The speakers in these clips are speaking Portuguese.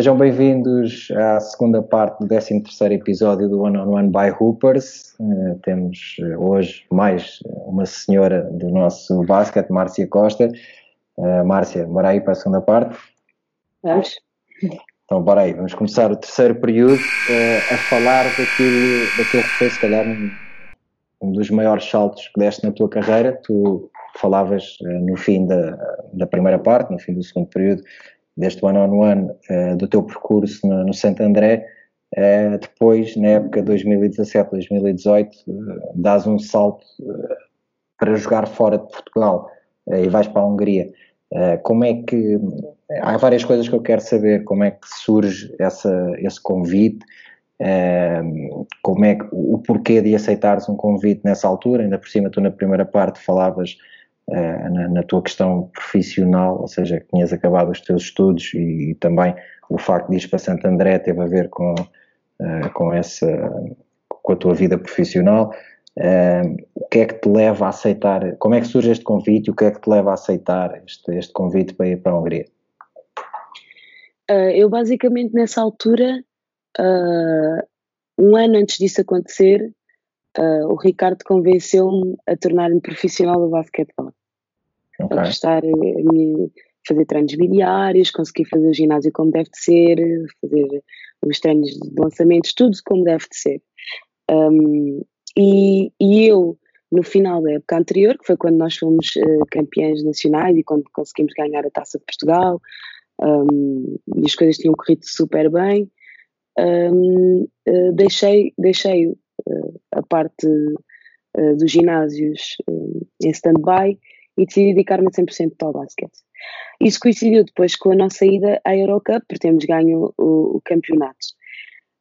Sejam bem-vindos à segunda parte do 13 episódio do One on One by Hoopers. Uh, temos uh, hoje mais uma senhora do nosso basquete, Márcia Costa. Uh, Márcia, bora aí para a segunda parte? Vamos. Então, bora aí. Vamos começar o terceiro período a falar daquilo, daquilo que foi, se calhar, um, um, dos maiores saltos que deste na tua carreira. Tu falavas no fim da, da primeira parte, no fim do segundo período, deste one-on-one uh, do teu percurso no, no Santo André, uh, depois, na época 2017-2018, uh, dás um salto para jogar fora de Portugal e vais para a Hungria. como é que. Há várias coisas que eu quero saber. Como é que surge essa, esse convite? como é que, o porquê de aceitares um convite nessa altura? Ainda por cima, tu na primeira parte falavas eh, na, na, tua questão profissional, ou seja, que tinhas acabado os teus estudos e, e também o facto de ir para Santo André teve a ver com, uh, com, essa, com a tua vida profissional. Uh, o que é que te leva a aceitar, como é que surge este convite e o que é que te leva a aceitar este, este convite para ir para a Hungria? Uh, eu basicamente nessa altura, um ano antes disso acontecer, o Ricardo convenceu-me a tornar-me profissional do basquetebol okay. a gostar a fazer treinos bidiários, conseguir fazer o ginásio como deve de ser, fazer os treinos de lançamentos, tudo como deve de ser. Um, e, e, eu, no final da época anterior, que foi quando nós fomos uh, campeões nacionais e quando conseguimos ganhar a Taça de Portugal, um, e as coisas tinham corrido super bem, um, uh, deixei, deixei uh, a parte dos ginásios em stand-by e decidi dedicar-me a 100% ao basquete. Isso coincidiu depois com a nossa ida à Eurocup, porque temos ganho o, o campeonato.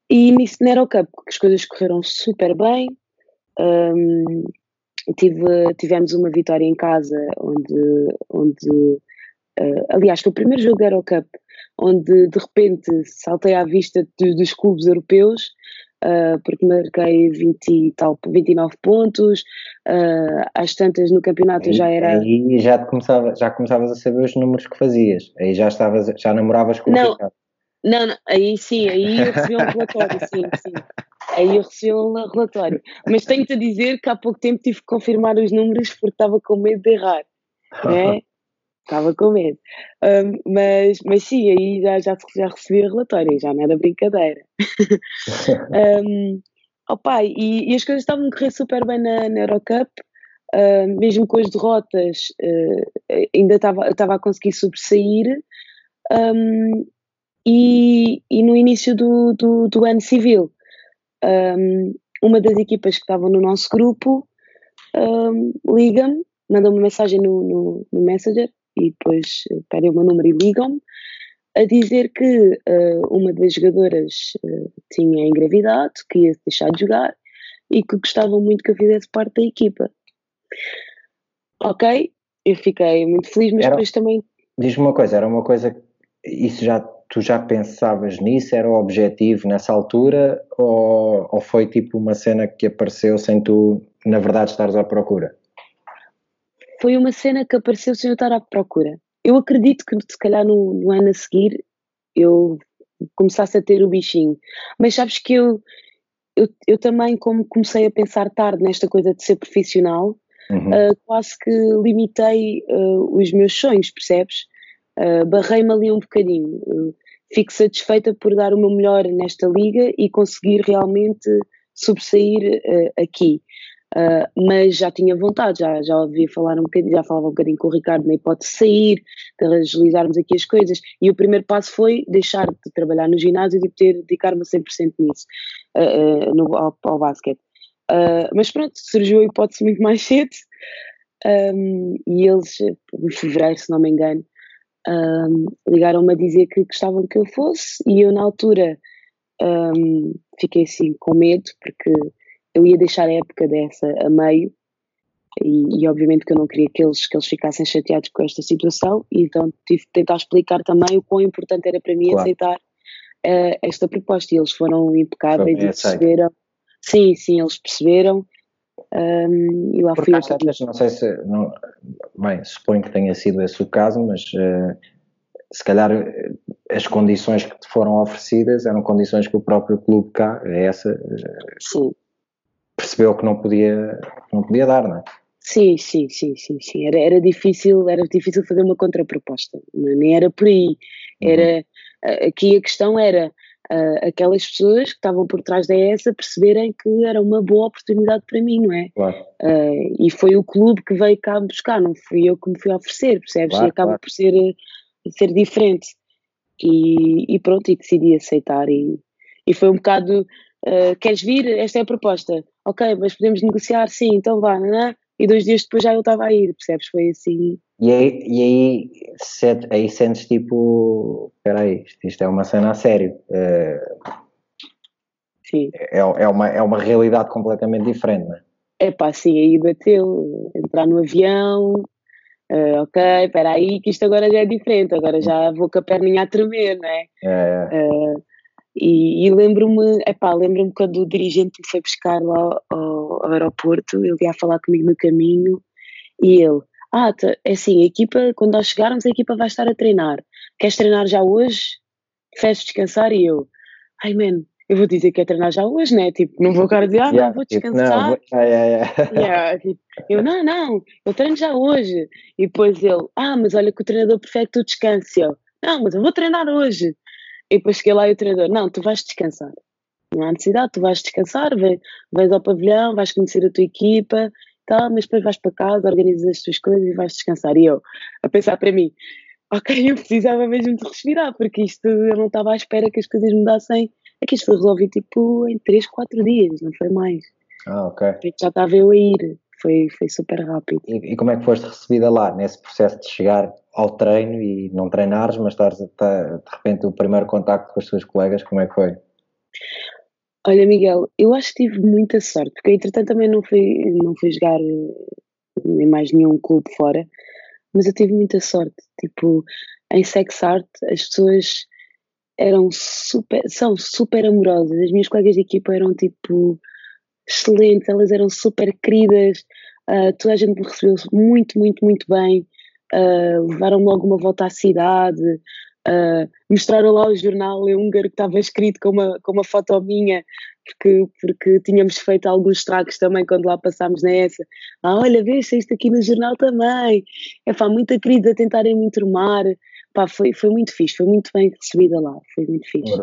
E nisso, na Eurocup as coisas correram super bem, um, tive, tivemos uma vitória em casa, onde, onde uh, aliás, foi o primeiro jogo da Eurocup, onde de repente saltei à vista de, dos clubes europeus uh, porque marquei 20 tal, 29 pontos, uh, às tantas no campeonato aí, já era. Aí já, começava, já começavas a saber os números que fazias, aí já estavas, já namoravas com não, o Ricardo. Não, não, aí sim, aí eu recebi um relatório, sim, sim. Aí eu recebi um relatório. Mas tenho-te a dizer que há pouco tempo tive que confirmar os números porque estava com medo de errar. Né? Estava com medo. Um, mas, mas sim, aí já, já, já recebi o relatório, já não era brincadeira. um, opa, e, e, as coisas estavam a correr super bem na, na Eurocup, uh, mesmo com as derrotas, uh, ainda estava a conseguir sobressair. Um, e, e no início do, do, do ano civil, uma das equipas que estavam no nosso grupo liga-me, manda uma mensagem no, no, no Messenger e depois eh, pedem o meu número e ligam-me a dizer que uh, uma das jogadoras uh, tinha engravidado, que ia deixar de jogar e que gostavam muito que eu fizesse parte da equipa. Ok, eu fiquei muito feliz, mas era, depois também. Diz-me uma coisa, era uma coisa. Isso já tu já pensavas nisso? Era o objetivo nessa altura? Ou, ou foi tipo uma cena que apareceu sem tu, na verdade, estares à procura? Foi uma cena que apareceu sem eu estar à procura. Eu acredito que se calhar no, no ano a seguir eu começasse a ter o bichinho. Mas sabes que eu, eu, eu também, como comecei a pensar tarde nesta coisa de ser profissional, uhum. uh, quase que limitei uh, os meus sonhos, percebes? Uh, Barrei-me ali um bocadinho. fico satisfeita por dar o meu melhor nesta liga e conseguir realmente sobressair aqui. Uh, mas já tinha vontade, já, já ouvia falar um bocadinho, já falava um bocadinho com o Ricardo na hipótese de sair, de agilizarmos aqui as coisas, e o primeiro passo foi deixar de trabalhar no ginásio e de poder dedicar-me 100% nisso, uh, uh, no, ao, ao basquete. mas pronto, surgiu a hipótese muito mais cedo, um, e eles, em fevereiro, se não me engano, um, ligaram-me a dizer que gostavam que eu fosse, e eu na altura um, fiquei assim com medo, porque eu ia deixar a época dessa a meio e, e, obviamente que eu não queria que eles, que eles ficassem chateados com esta situação e então tive de tentar explicar também o quão importante era para mim claro. aceitar uh, esta proposta e eles foram impecáveis e perceberam sim, sim, eles perceberam um, e lá fui eu. não sei se, não, bem, suponho que tenha sido esse o caso, mas uh, se calhar as condições que te foram oferecidas eram condições que o próprio clube cá, essa, Sim. Percebeu que não podia, não podia dar, não é? Sim, sim, sim, sim, sim. Era, era difícil, era difícil fazer uma contraproposta. Nem era por aí. Era, uhum. aqui a questão era uh, aquelas pessoas que estavam por trás da ESA perceberem que era uma boa oportunidade para mim, não é? Claro. Uh, e foi o clube que veio cá buscar, não fui eu que me fui oferecer, percebes? Claro, e acaba claro. por ser, ser diferente. E, e, pronto, e decidi aceitar. E, e foi um bocado: uh, queres vir? Esta é a proposta. Ok, mas podemos negociar? Sim, então vá, é? E dois dias depois já eu estava a ir, percebes? Foi assim. E aí, e aí, set, aí sentes tipo: espera aí, isto, isto, é uma cena a sério. É, sim. É, é, uma, é uma realidade completamente diferente, não é? É pá, sim, aí bateu. Entrar no avião, Uh, ok, espera aí que isto agora já é diferente, agora já vou com a perninha a tremer, não é? é. Uh, e, e lembro-me, epá, lembro-me quando o dirigente me foi buscar lá ao, ao, aeroporto, ele ia falar comigo no caminho e ele, ah, tá, é assim, a equipa, quando nós chegarmos, a equipa vai estar a treinar. Queres treinar já hoje? Fecho descansar e eu, ai man, eu vou dizer que é treinar já hoje, né? Tipo, não vou agora dizer, ah, não, vou descansar. Não, yeah, yeah. tipo, eu, não, não, eu treino já hoje. E depois ele, ah, mas olha que o treinador prefere que tu descanses. Eu, não, mas eu vou treinar hoje. E depois cheguei lá e o treinador, não, tu vais descansar. Não há necessidade, tu vais descansar, vais, vais ao pavilhão, vais conhecer a tua equipa, tal, mas depois vais para casa, organizas as tuas coisas e vais descansar. E eu, a pensar para mim, ok, eu precisava mesmo de respirar, porque isto eu não estava à espera que as coisas mudassem é que isto foi resolvido tipo em 3, 4 dias, não foi mais. Ah, ok. Já estava eu a ir, foi, foi super rápido. E, e, como é que foste recebida lá, nesse processo de chegar ao treino e não treinares, mas estares de repente o primeiro contacto com os teus colegas, como é que foi? Olha, Miguel, eu acho que tive muita sorte, porque entretanto também não fui, não fui jogar em mais nenhum clube fora, mas eu tive muita sorte. Tipo, em Sex Art, as pessoas eram super, são super amorosas. As minhas colegas de equipa eram tipo excelentes, elas eram super queridas, uh, toda a gente me recebeu muito, muito, muito bem. Uh, levaram-me logo uma volta à cidade, uh, mostraram lá o jornal em húngaro que estava escrito com uma, com uma foto minha, porque, porque tínhamos feito alguns estragos também quando lá passámos na ESA. Ah, olha, vês isto aqui no jornal também. É pá, muito querida tentarem me enturmar. Pá, foi, foi muito fixe, foi muito bem recebida lá, foi muito fixe.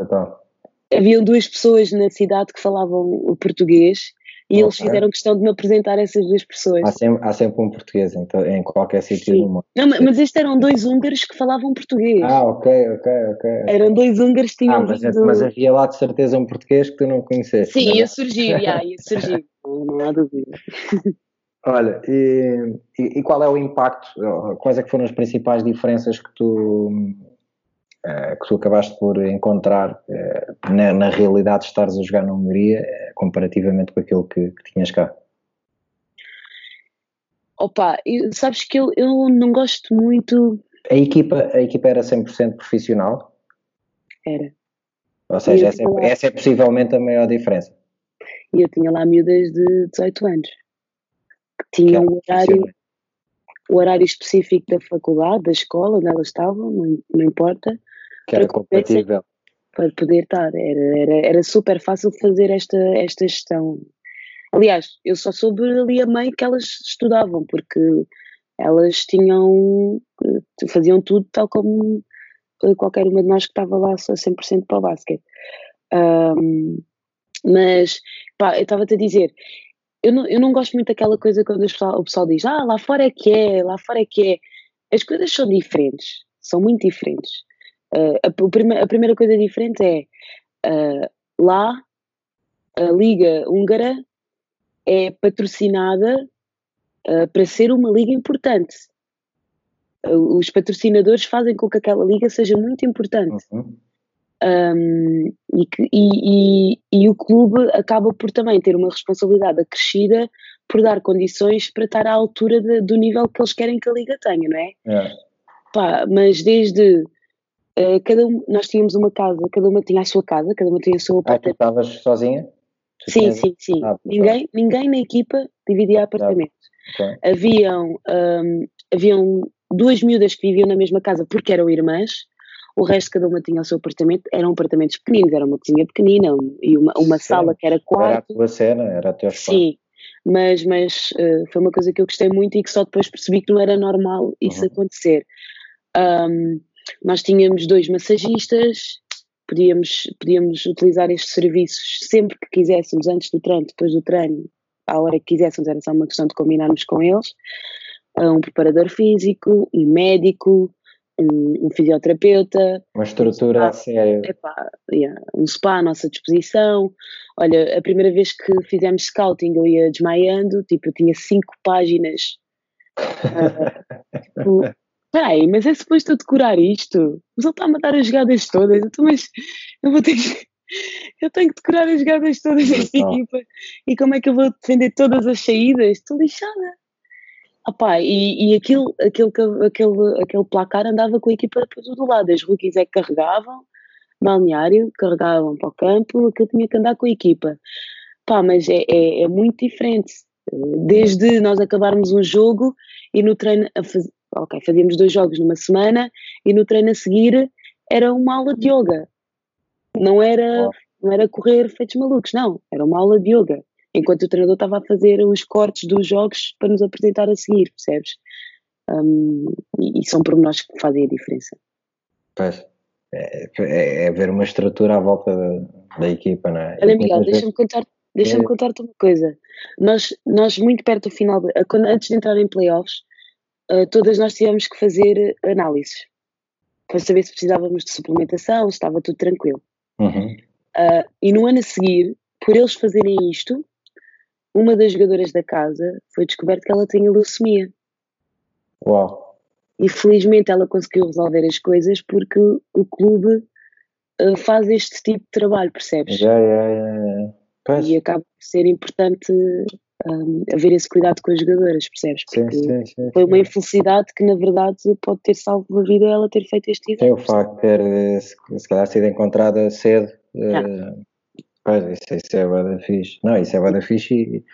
Haviam duas pessoas na cidade que falavam português e eles fizeram questão de me apresentar essas duas pessoas. Há sempre, há sempre um português em, em qualquer sítio do mundo. Não, mas estes eram dois húngaros que falavam português. Ah, ok, ok, ok. Eram dois húngaros que tinham ah, mas, vindo... mas havia lá de certeza um português que tu não conheceste. Sim, é? ia surgir, ia, ia surgir. não há dúvida. Olha, e, e, qual é o impacto, quais é que foram as principais diferenças que tu, uh, que tu acabaste por encontrar uh, na, na, realidade de estares a jogar na Hungria uh, comparativamente com aquilo que, que tinhas cá? Opa, eu, sabes que eu, eu não gosto muito... A equipa, a equipa era 100% profissional? Era. Ou seja, essa é, essa é possivelmente a maior diferença. E eu tinha lá miúdas de 18 anos tinha o horário, o horário específico da faculdade, da escola, onde elas estavam, não, não importa. Que era compatível. Para poder estar. Era, era, era super fácil fazer esta, esta gestão. Aliás, eu só soube ali a meio que elas estudavam, porque elas tinham, faziam tudo tal como qualquer uma de nós que estava lá só 100% para o basquete. Um, mas, pá, eu estava-te a dizer, eu não, eu não gosto muito daquela coisa quando o pessoal, diz, ah, lá fora é que é, lá fora é que é. As coisas são diferentes, são muito diferentes. Uh, a, a, a, primeira coisa diferente é, uh, lá, a Liga Húngara é patrocinada uh, para ser uma liga importante. os patrocinadores fazem com que aquela liga seja muito importante. Uhum. Um, e, que, e, e, e, o clube acaba por também ter uma responsabilidade acrescida por dar condições para estar à altura de, do nível que eles querem que a liga tenha, não é? é. Pá, mas desde uh, cada um, nós tínhamos uma casa, cada uma tinha a sua casa, cada uma tinha a sua apartamento. Ah, tu estavas sozinha? Tu sim, tinhas... sim, sim. Ah, ninguém, ninguém na equipa dividia apartamentos. Okay. Haviam, um, haviam duas miúdas que viviam na mesma casa porque eram irmãs, o resto cada uma tinha o seu apartamento, eram apartamentos pequeninos, era uma cozinha pequenina e uma, uma sala que era quarto. Era a tua cena, era a tua Sim, mas, mas uh, foi uma coisa que eu gostei muito e que só depois percebi que não era normal isso uhum. acontecer. Um, nós tínhamos dois massagistas, podíamos, podíamos utilizar estes serviços sempre que quiséssemos, antes do treino, depois do treino, à hora que quiséssemos, era só uma questão de combinarmos com eles. Um preparador físico, um médico, um, um fisioterapeuta. Uma estrutura um a sério. Epá, yeah, um spa à nossa disposição. Olha, a primeira vez que fizemos scouting eu ia desmaiando, tipo, eu tinha cinco páginas. uh, tipo, peraí, mas é suposto eu decorar isto? Mas ele está a matar as jogadas todas, então, mas eu vou ter que. Eu tenho que decorar as jogadas todas desta equipa. E como é que eu vou defender todas as saídas? Estou lixada. Opa, e, e aquilo, aquilo, aquele, aquele placar andava com a equipa para todo lado. As rookies é que carregavam, balneário, carregavam para o campo, aquilo tinha que andar com a equipa. Pá, mas é, é, é muito diferente. Desde nós acabarmos um jogo e no treino, faz... ok, fazíamos dois jogos numa semana e no treino a seguir era uma aula de yoga. Não era, não era correr feitos malucos, não. Era uma aula de yoga enquanto o treinador estava a fazer os cortes dos jogos para nos apresentar a seguir, percebes? Um, e, e, são pormenores que fazem a diferença. Pois, é, é, é ver uma estrutura à volta da, da equipa, não é? Olha, Miguel, deixa-me contar Deixa-me é. contar-te uma coisa. Nós, nós, muito perto do final, de, antes de entrar em playoffs, uh, todas nós tivemos que fazer análises para saber se precisávamos de suplementação, se estava tudo tranquilo. Uhum. Uh, e no ano a seguir, por eles fazerem isto, uma das jogadoras da casa foi descoberto que ela tinha leucemia. Uau! E felizmente ela conseguiu resolver as coisas porque o clube uh, faz este tipo de trabalho, percebes? Já, já, já. E acaba por ser importante um, haver esse cuidado com as jogadoras, percebes? Porque sim, sim, sim, foi uma infelicidade que na verdade pode ter salvo a vida ela ter feito este exame. Sim, o facto de ter eh, se, se calhar sido encontrada cedo. Uh, Pois, isso, isso é bada fixe. Não, isso é bada fixe e,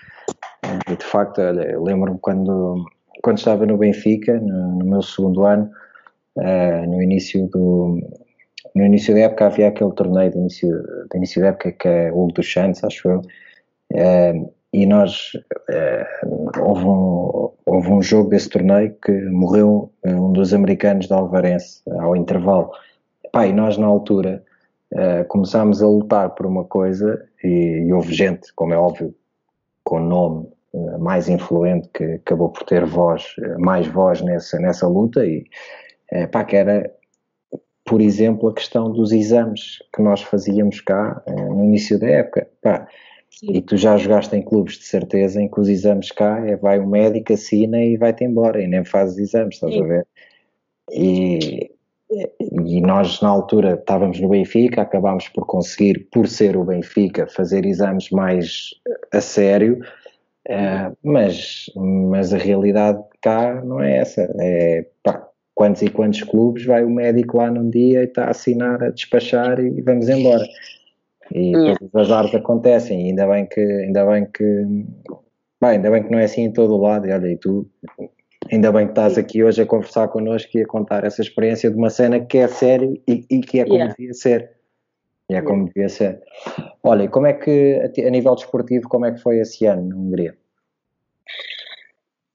e de facto, olha, lembro-me quando, quando estava no Benfica, no, no meu segundo ano, uh, no início do no início da época havia aquele torneio de início, de início da época que é o dos Santos, acho eu, uh, e nós uh, houve, um, houve um jogo desse torneio que morreu um dos americanos da Alvarense ao intervalo. Pá, e nós na altura uh, começámos a lutar por uma coisa e, e, houve gente, como é óbvio, com nome uh, mais influente que acabou por ter voz, eh, mais voz nessa, nessa luta e uh, pá, que era, por exemplo, a questão dos exames que nós fazíamos cá no início da época. Pá, e tu já jogaste em clubes de certeza em que os exames cá é vai o médico, assina e vai-te embora e nem fazes exames, estás Sim. a ver? E, e nós na altura estávamos no Benfica, acabámos por conseguir, por ser o Benfica, fazer exames mais a sério, uh, mas, mas a realidade cá não é essa. É pá, quantos e quantos clubes vai o médico lá num dia e está a assinar, a despachar e vamos embora. E yeah. todos os azares acontecem, ainda bem que, ainda bem que, bem, ainda bem que não é assim em todo o lado, e olha, e tu Ainda bem que estás aqui hoje a conversar connosco e a contar essa experiência de uma cena que é sério e, e que é como yeah. devia ser. E é yeah. como devia ser. Olha, como é que, a nível desportivo, como é que foi esse ano na Hungria?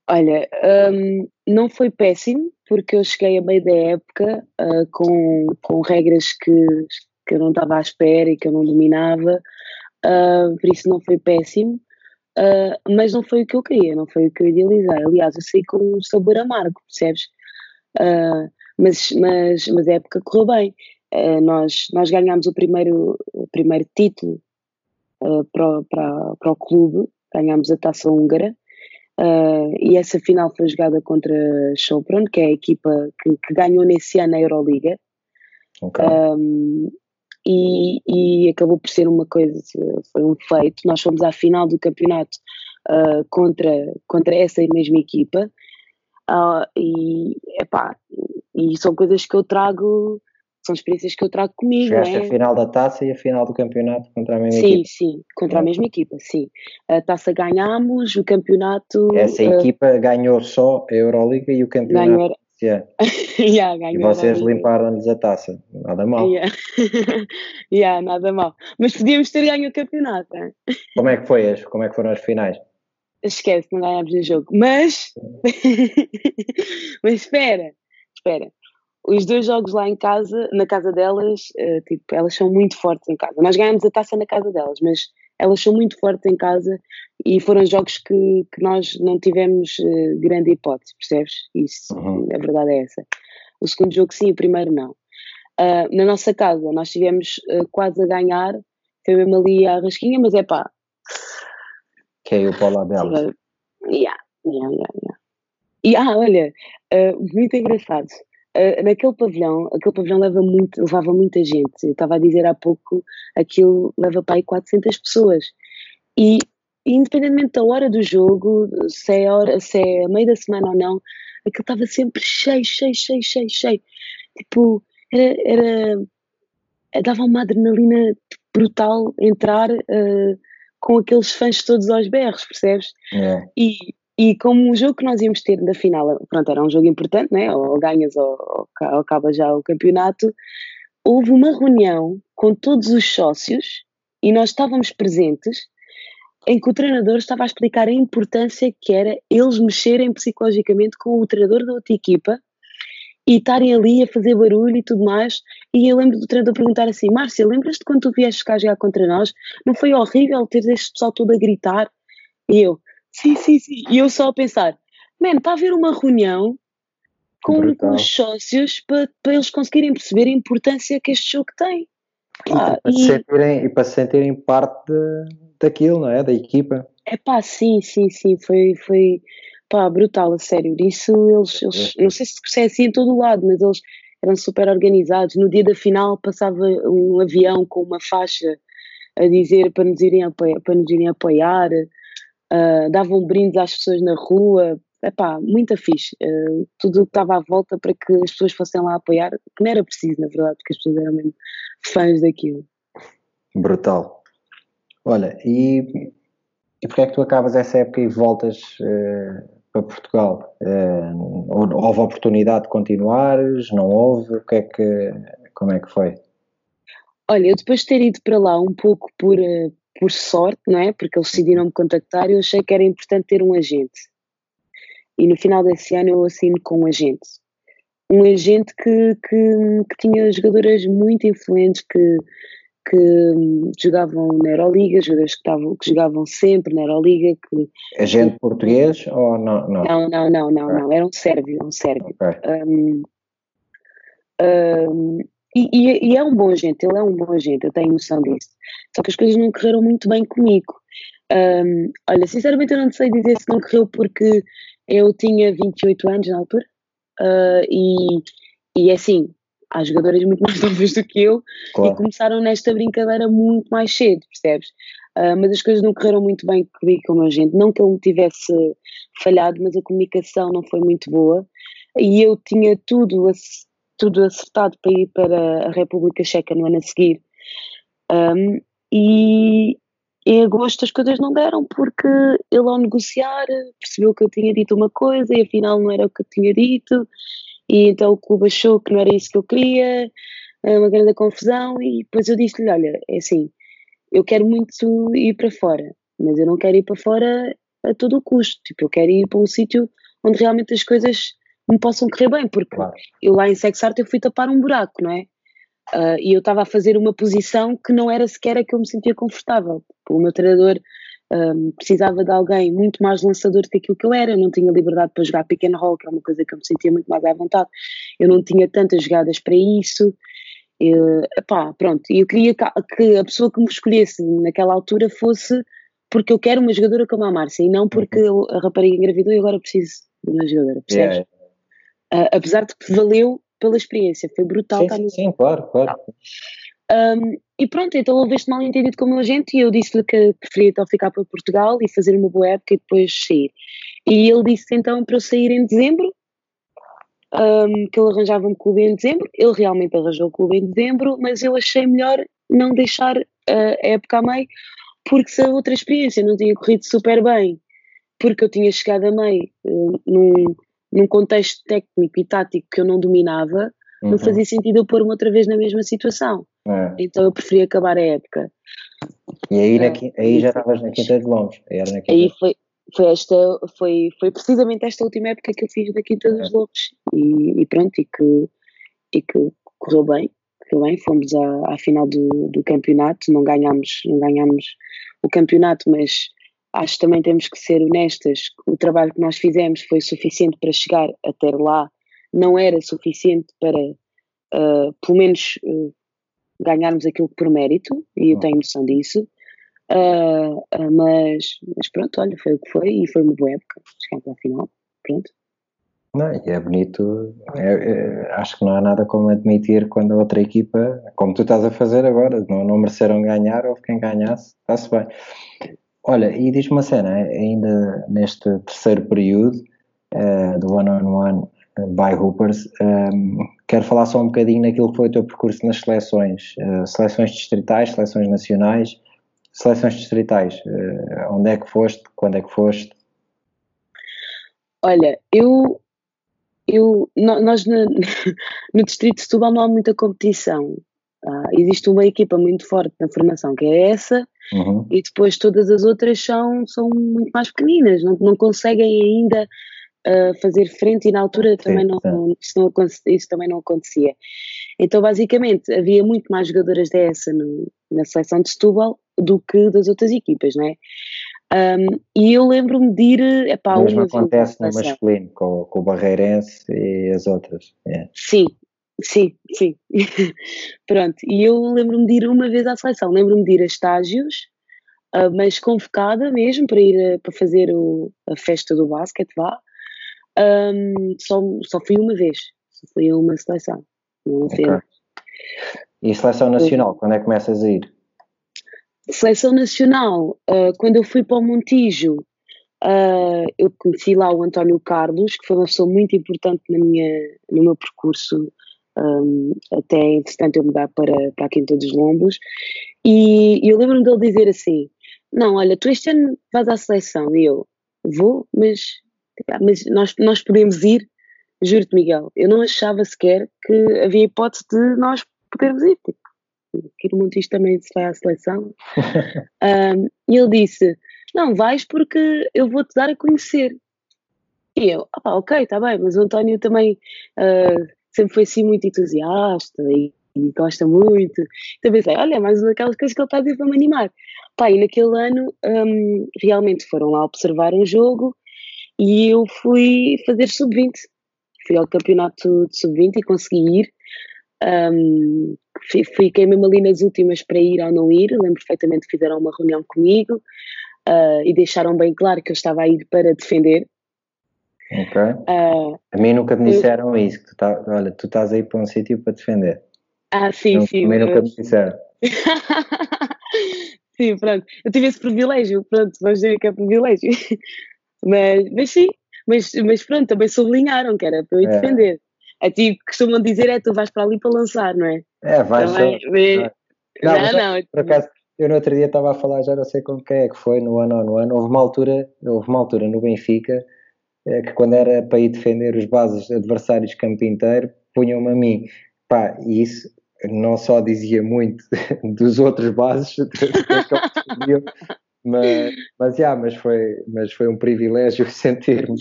Olha, um, não foi péssimo, porque eu cheguei a meio da época uh, com, com regras que, que eu não estava à espera e que eu não dominava, uh, por isso não foi péssimo. Uh, mas não foi o que eu queria, não foi o que eu idealizei. Aliás, eu saí com um sabor amargo, percebes? Uh, mas, mas, mas a época correu bem. Uh, nós, nós ganhámos o primeiro, o primeiro título para, para, para o clube, ganhámos a taça húngara. e essa final foi jogada contra Sopron, que é a equipa que, que ganhou nesse ano a Euroliga. Okay. Um, e, e, acabou por ser uma coisa, foi um feito. Nós fomos à final do campeonato uh, contra, contra essa mesma equipa uh, e, epá, e são coisas que eu trago, são experiências que eu trago comigo. Chegaste é? a final da taça e a final do campeonato contra a mesma sim, equipa? Sim, sim, contra a mesma equipa, sim. A taça ganhámos, o campeonato. Essa uh, equipa ganhou só a Euroliga e o campeonato? Ganhou, Yeah. yeah, e vocês limparam-lhes a taça, nada mal. Yeah. yeah, nada mal. Mas podíamos ter ganho o campeonato. Hein? Como é que foi? Como é que foram as finais? Esquece, não ganhámos o jogo. Mas, mas espera, espera. Os dois jogos lá em casa, na casa delas, uh, tipo, elas são muito fortes em casa. Nós ganhamos a taça na casa delas, mas elas são muito fortes em casa e foram jogos que, que nós não tivemos uh, grande hipótese, percebes? Isso, uhum. a verdade é essa. O segundo jogo sim, o primeiro não. Uh, na nossa casa, nós tivemos uh, quase a ganhar, foi mesmo ali a rasquinha, mas é pá. Caiu para o lado delas. Yeah, yeah, yeah, yeah. E ah, olha, muito engraçado. Uh, naquele pavilhão, aquele pavilhão leva muito, levava muita gente. Eu estava a dizer há pouco, aquilo leva para aí 400 pessoas. E, independentemente da hora do jogo, se é, hora, se é meio da semana ou não, aquilo estava sempre cheio, cheio, cheio, cheio, cheio. Tipo, era, era dava uma adrenalina brutal entrar uh, com aqueles fãs todos aos berros, percebes? É. E, e como o jogo que nós íamos ter na final, pronto, era um jogo importante, né? ou ganhas ou, ou acaba já o campeonato, houve uma reunião com todos os sócios e nós estávamos presentes em que o treinador estava a explicar a importância que era eles mexerem psicologicamente com o treinador da outra equipa e estarem ali a fazer barulho e tudo mais. E eu lembro do treinador perguntar assim: Márcia, lembras-te quando tu vieste cá jogar contra nós? Não foi horrível ter este pessoal todo a gritar? E eu, Sim, sim, sim. E eu só a pensar, mano, está a haver uma reunião com, com os sócios para, para eles conseguirem perceber a importância que este jogo tem. E, ah, para, e... Se sentirem, e para se sentirem parte de, daquilo, não é? Da equipa. É pá, sim, sim, sim. Foi, foi pá, brutal, a sério. Isso eles, eles é. não sei se é assim em todo o lado, mas eles eram super organizados. No dia da final passava um avião com uma faixa a dizer para nos irem apoiar, para nos irem apoiar uh, davam brindes às pessoas na rua, epá, muito fixe. Uh, tudo o que estava à volta para que as pessoas fossem lá apoiar, que não era preciso, na verdade, porque as pessoas eram mesmo fãs daquilo. Brutal. Olha, e, e porquê é que tu acabas essa época e voltas uh, para Portugal? Uh, houve oportunidade de continuares? Não houve? O que é que, como é que foi? Olha, eu depois de ter ido para lá um pouco por, por sorte, não é? Porque eles decidiram me contactar e eu achei que era importante ter um agente. E no final desse ano eu assino com um agente. Um agente que, que, que tinha jogadoras muito influentes que, que jogavam na Euroliga, jogadores que, estavam, que jogavam sempre na Euroliga. Que, agente português ou não? Não, não, não, não, não, não. era um sérvio, um sérvio. Okay. Um, um, e, e, e, é um bom agente, ele é um bom agente, eu tenho noção disso. Só que as coisas não correram muito bem comigo. Um, olha, sinceramente eu não sei dizer se não correu porque eu tinha 28 anos na altura uh, e, e é assim, há jogadoras muito mais novas do que eu claro. e começaram nesta brincadeira muito mais cedo, percebes? Uh, mas as coisas não correram muito bem comigo como a gente. Não que eu me tivesse falhado, mas a comunicação não foi muito boa e eu tinha tudo tudo acertado para ir para a República Checa no ano a seguir. Um, e em agosto as coisas não deram porque ele ao negociar percebeu que eu tinha dito uma coisa e afinal não era o que eu tinha dito e então o clube achou que não era isso que eu queria, uma grande confusão e depois eu disse-lhe, olha, é assim, eu quero muito ir para fora, mas eu não quero ir para fora a todo o custo, tipo, eu quero ir para um sítio onde realmente as coisas me possam correr bem, porque claro. eu lá em Sexarte eu fui tapar um buraco, não é? Uh, e eu estava a fazer uma posição que não era sequer a que eu me sentia confortável. O meu treinador um, precisava de alguém muito mais lançador do que aquilo que eu era, eu não tinha liberdade para jogar pick and roll, que é uma coisa que eu me sentia muito mais à vontade, eu não tinha tantas jogadas para isso, e, epá, pronto, eu queria que a pessoa que me escolhesse naquela altura fosse porque eu quero uma jogadora como a Márcia e não porque uhum. a rapariga engravidou e agora preciso de uma jogadora, percebes? Yeah. Uh, apesar de que valeu pela experiência, foi brutal. Sim, sim, sim, claro, claro. Um, e pronto, então houve este mal entendido com o meu agente e eu disse-lhe que preferia então ficar para Portugal e fazer uma boa época e depois sair. E ele disse então para eu sair em dezembro, um, que ele arranjava um clube em dezembro. Ele realmente arranjou o clube em dezembro, mas eu achei melhor não deixar a época a meio, porque se a outra experiência não tinha corrido super bem, porque eu tinha chegado a meio uh, num, num contexto técnico e tático que eu não dominava, uhum. não fazia sentido eu pôr-me outra vez na mesma situação. É. Então eu preferi acabar a época. E aí, na, é. aí já estavas na Quinta de Lombos. Aí, aí foi, foi, esta, foi, foi precisamente esta última época que eu fiz da Quinta dos é. Lobos. E, e, pronto, e que, e que correu bem. Correu bem, fomos à, à final do, do campeonato, não ganhámos, não ganhámos o campeonato, mas acho que também temos que ser honestas. O trabalho que nós fizemos foi suficiente para chegar até lá, não era suficiente para, uh, pelo menos, uh, ganharmos aquilo por mérito, e eu tenho noção disso. Uh, mas, mas pronto, olha, foi o que foi e foi uma boa época. Chegámos à final, pronto. Não, e é bonito, é, é, acho que não há nada como admitir quando a outra equipa, como tu estás a fazer agora, não, não mereceram ganhar, ou quem ganhasse, está-se bem. Olha, e diz-me uma cena, ainda neste terceiro período uh, do one-on-one -on -one by Hoopers, um, quero falar só um bocadinho naquilo que foi o teu percurso nas seleções, uh, seleções distritais, seleções nacionais, seleções distritais, uh, onde é que foste, quando é que foste? Olha, eu, eu nós no, no distrito de Setúbal não há muita competição, ah, existe uma equipa muito forte na formação que é essa uhum. e depois todas as outras são, são muito mais pequeninas, não, não conseguem ainda uh, fazer frente e na altura também não, isso, não, isso também não acontecia. Então basicamente havia muito mais jogadoras dessa no, na seleção de Setúbal do que das outras equipas, não é? Um, e eu lembro-me de ir. Epá, o mesmo acontece no masculino, com, com o Barreirense e as outras. É. Sim, sim, sim. Pronto, e eu lembro-me de ir uma vez à seleção, lembro-me de ir a estágios, uh, mas convocada mesmo para ir a, para fazer o, a festa do basquete, vá. Um, só, só fui uma vez, só fui a uma seleção, não okay. E seleção nacional, quando é que começas a ir? Seleção Nacional, uh, quando eu fui para o Montijo, uh, eu conheci lá o António Carlos, que foi uma pessoa muito importante na minha, no meu percurso, um, até entretanto eu mudar para, para a Quinta dos Lombos, e, e eu lembro-me dele dizer assim: Não, olha, tu este ano vais à seleção, e eu vou, mas, mas nós, nós podemos ir, juro-te, Miguel, eu não achava sequer que havia hipótese de nós podermos ir. Tipo, Kiro Montijo também se vai à seleção. um, e ele disse: Não, vais porque eu vou-te dar a conhecer. E eu, ah, ok, está bem, mas o António também uh, sempre foi assim muito entusiasta e, e gosta muito. Então pensei, olha, é mais uma daquelas coisas que ele está a dizer para me animar. Pá, e naquele ano um, realmente foram lá observar um jogo e eu fui fazer sub-20. Fui ao campeonato de sub-20 e consegui ir. Um, fiquei mesmo ali nas últimas para ir ou não ir, lembro perfeitamente que fizeram uma reunião comigo uh, e deixaram bem claro que eu estava a ir para defender. Ok. Uh, a mim nunca me disseram eu... isso, que tu tá, olha, tu estás aí para um sítio para defender. Ah, sim, não, sim. A mim nunca me disseram. sim, pronto. Eu tive esse privilégio, pronto, vamos dizer que é privilégio. mas, mas sim, mas, mas pronto, também sublinharam que era para eu ir é. defender. A ti costumam dizer é tu vais para ali para lançar, não é? É, vais Também, só, Não, não, não, por acaso, eu no outro dia estava a falar, já não sei com quem é que foi, no ano no ano, houve uma altura, houve uma altura no Benfica é, que quando era para ir defender os bases adversários campo inteiro, punham-me a mim. Pá, e isso não só dizia muito dos outros bases, mas, mas, yeah, mas, foi, mas foi um privilégio sentir-me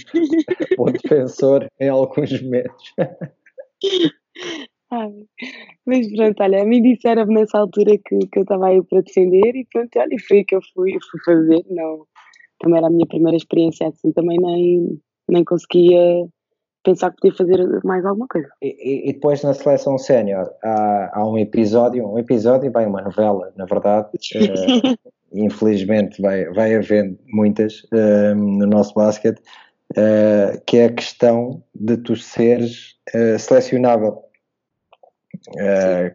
um defensor em alguns momentos. Ai, mas pronto, olha, a mim disseram-me nessa altura que, que eu estava aí para defender e pronto, olha, foi o que eu fui, fui fazer. Não, também era a minha primeira experiência assim, também nem, nem conseguia pensar que podia fazer mais alguma coisa. E, e depois na seleção sénior há, há um episódio, um episódio, bem, uma novela, na verdade, uh, infelizmente vai, vai havendo muitas uh, no nosso basquete, uh, que é a questão de tu seres selecionável Uh,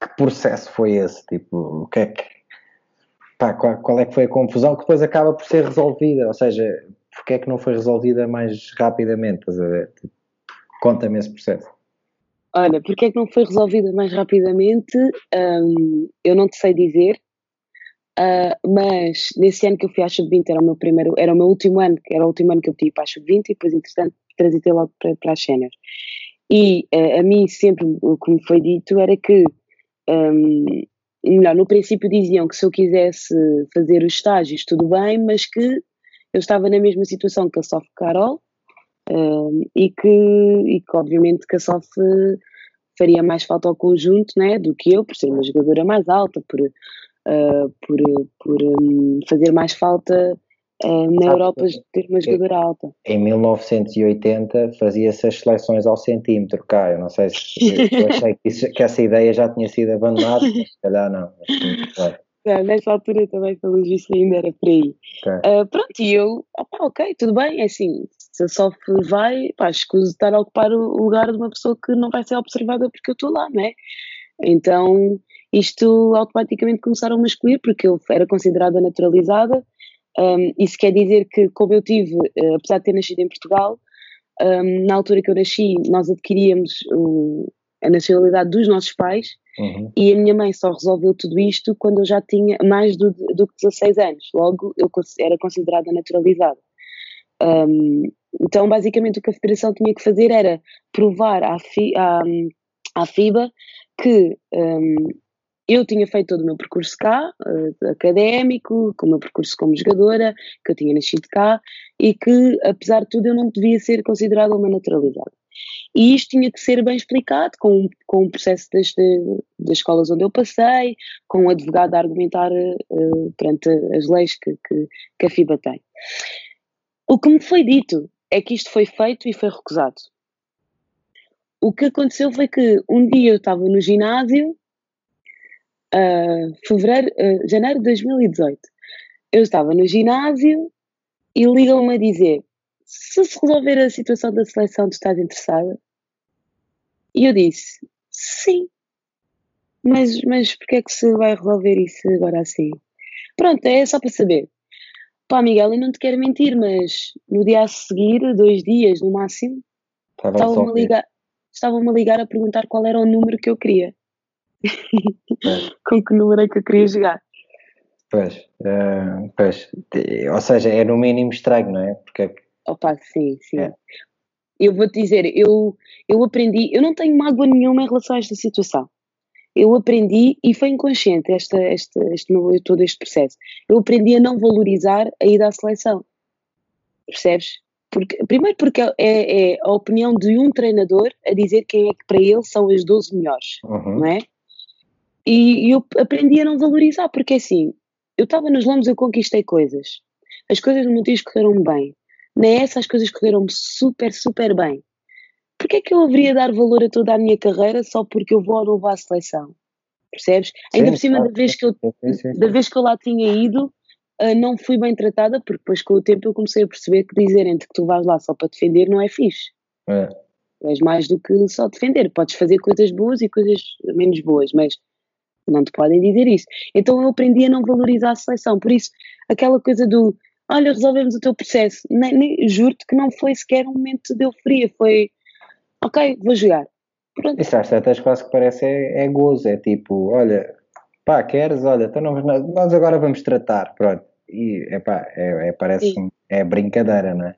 que processo foi esse? Tipo, o que é que. Pá, qual, qual, é que foi a confusão que depois acaba por ser resolvida? Ou seja, porque é que não foi resolvida mais rapidamente? A? Tipo, Conta-me esse processo. Olha, porque é que não foi resolvida mais rapidamente? Um, eu não te sei dizer, uh, mas nesse ano que eu fui à Sub-20 era o meu primeiro, era o meu último ano, era o último ano que eu pedi para a Sub-20 e depois, entretanto, transitei logo para, para as cenas. E uh, a mim sempre o que me foi dito era que, um, melhor, no princípio diziam que se eu quisesse fazer os estágios, tudo bem, mas que eu estava na mesma situação que a Sof Carol um, e, que, e que obviamente que a Sof faria mais falta ao conjunto né, do que eu, por ser uma jogadora mais alta, por, uh, por, por um, fazer mais falta uh, na Europa ter uma jogadora alta. Em 1980 fazia-se as seleções ao centímetro cá, eu não sei se eu achei que, isso, que essa ideia já tinha sido abandonada, mas se calhar não. Não, nessa altura também, pelo visto, ainda era por aí. Okay. Uh, pronto, e eu, opa, ok, tudo bem, é assim, se a SOF vai, pá, escuso estar a ocupar o lugar de uma pessoa que não vai ser observada porque eu estou lá, não é? Então, isto automaticamente começaram a excluir porque eu era considerada naturalizada. Um, isso quer dizer que, como eu tive, uh, apesar de ter nascido em Portugal, um, na altura que eu nasci, nós adquiríamos o, a nacionalidade dos nossos pais uhum. e a minha mãe só resolveu tudo isto quando eu já tinha mais do, do que 16 anos. Logo, eu era considerada naturalizada. Um, então, basicamente, o que a Federação tinha que fazer era provar à, FI, à, à FIBA que um, eu tinha feito todo o meu percurso cá, uh, académico, com o meu percurso como jogadora, que eu tinha nascido cá e que, apesar de tudo, eu não devia ser considerada uma naturalizada. E isto tinha que ser bem explicado com, com o processo das, das escolas onde eu passei, com o advogado a argumentar uh, perante as leis que, que, que a FIBA tem. O que me foi dito é que isto foi feito e foi recusado. O que aconteceu foi que um dia eu estava no ginásio, uh, fevereiro, uh, janeiro de 2018. Eu estava no ginásio e ligam-me a dizer: se se resolver a situação da seleção, tu estás interessada? E eu disse: sim. Mas, mas porquê é que se vai resolver isso agora assim? Pronto, é só para saber. Pá, Miguel, eu não te quero mentir, mas no dia a seguir, dois dias no máximo, estavam-me a, ligar, estavam a ligar a perguntar qual era o número que eu queria. É. Com que número é que eu queria jogar. Pois, uh, pois, ou seja, é no mínimo estranho, não é? Porque... Opa, sim, sim. É. Eu vou-te dizer, eu, eu aprendi, eu não tenho mágoa nenhuma em relação a esta situação eu aprendi, e foi inconsciente esta, esta, este, todo este processo, eu aprendi a não valorizar a ida à seleção. Percebes? Porque, primeiro porque é, é, a opinião de um treinador a dizer quem é que para ele são as 12 melhores, uhum. não é? E, e eu aprendi a não valorizar, porque assim, eu estava nos lombos, eu conquistei coisas. As coisas no Montijo correram bem. Nessa as coisas correram super, super bem porque é que eu haveria dar valor a toda a minha carreira só porque eu vou ou não vou à seleção? Percebes? Sim, Ainda por cima claro. da, vez que eu, sim, da vez que eu lá tinha ido, uh, não fui bem tratada, porque depois com o tempo eu comecei a perceber que dizerem-te que tu vais lá só para defender não é fixe. É. És mais do que só defender. Podes fazer coisas boas e coisas menos boas, mas não te podem dizer isso. Então eu aprendi a não valorizar a seleção. Por isso, aquela coisa do olha, resolvemos o teu processo, nem, nem juro-te que não foi sequer um momento de euforia, foi ok, vou jogar. Pronto. Isso às tantas quase que parece é, é gozo, é tipo, olha, pá, queres, olha, então não, nós agora vamos tratar, pronto. E epá, é, é, parece é brincadeira, não é?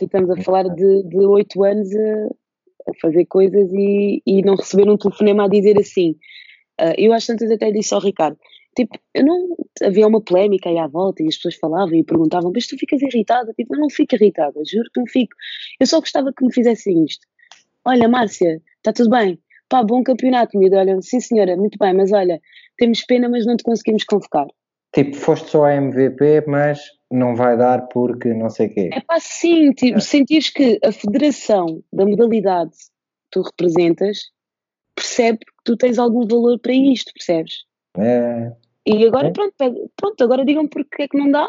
E estamos a falar de oito anos a, a, fazer coisas e, e não receber um telefonema a dizer assim. Uh, eu às tantas até disse ao Ricardo, tipo, eu não, havia uma polémica aí à volta e as pessoas falavam e perguntavam, mas tu ficas irritada? Tipo, eu não fico irritada, juro que não fico. Eu só gostava que me fizessem isto. Olha, Márcia, está tudo bem? Pá, bom campeonato, me Olha, sim senhora, muito bem, mas olha, temos pena, mas não te conseguimos convocar. Tipo, foste só a MVP, mas não vai dar porque não sei o quê. É pá, sim, tipo, é. sentires que a federação da modalidade que tu representas percebe que tu tens algum valor para isto, percebes? É. E agora, é. pronto, pronto, agora digam-me porque é que não dá,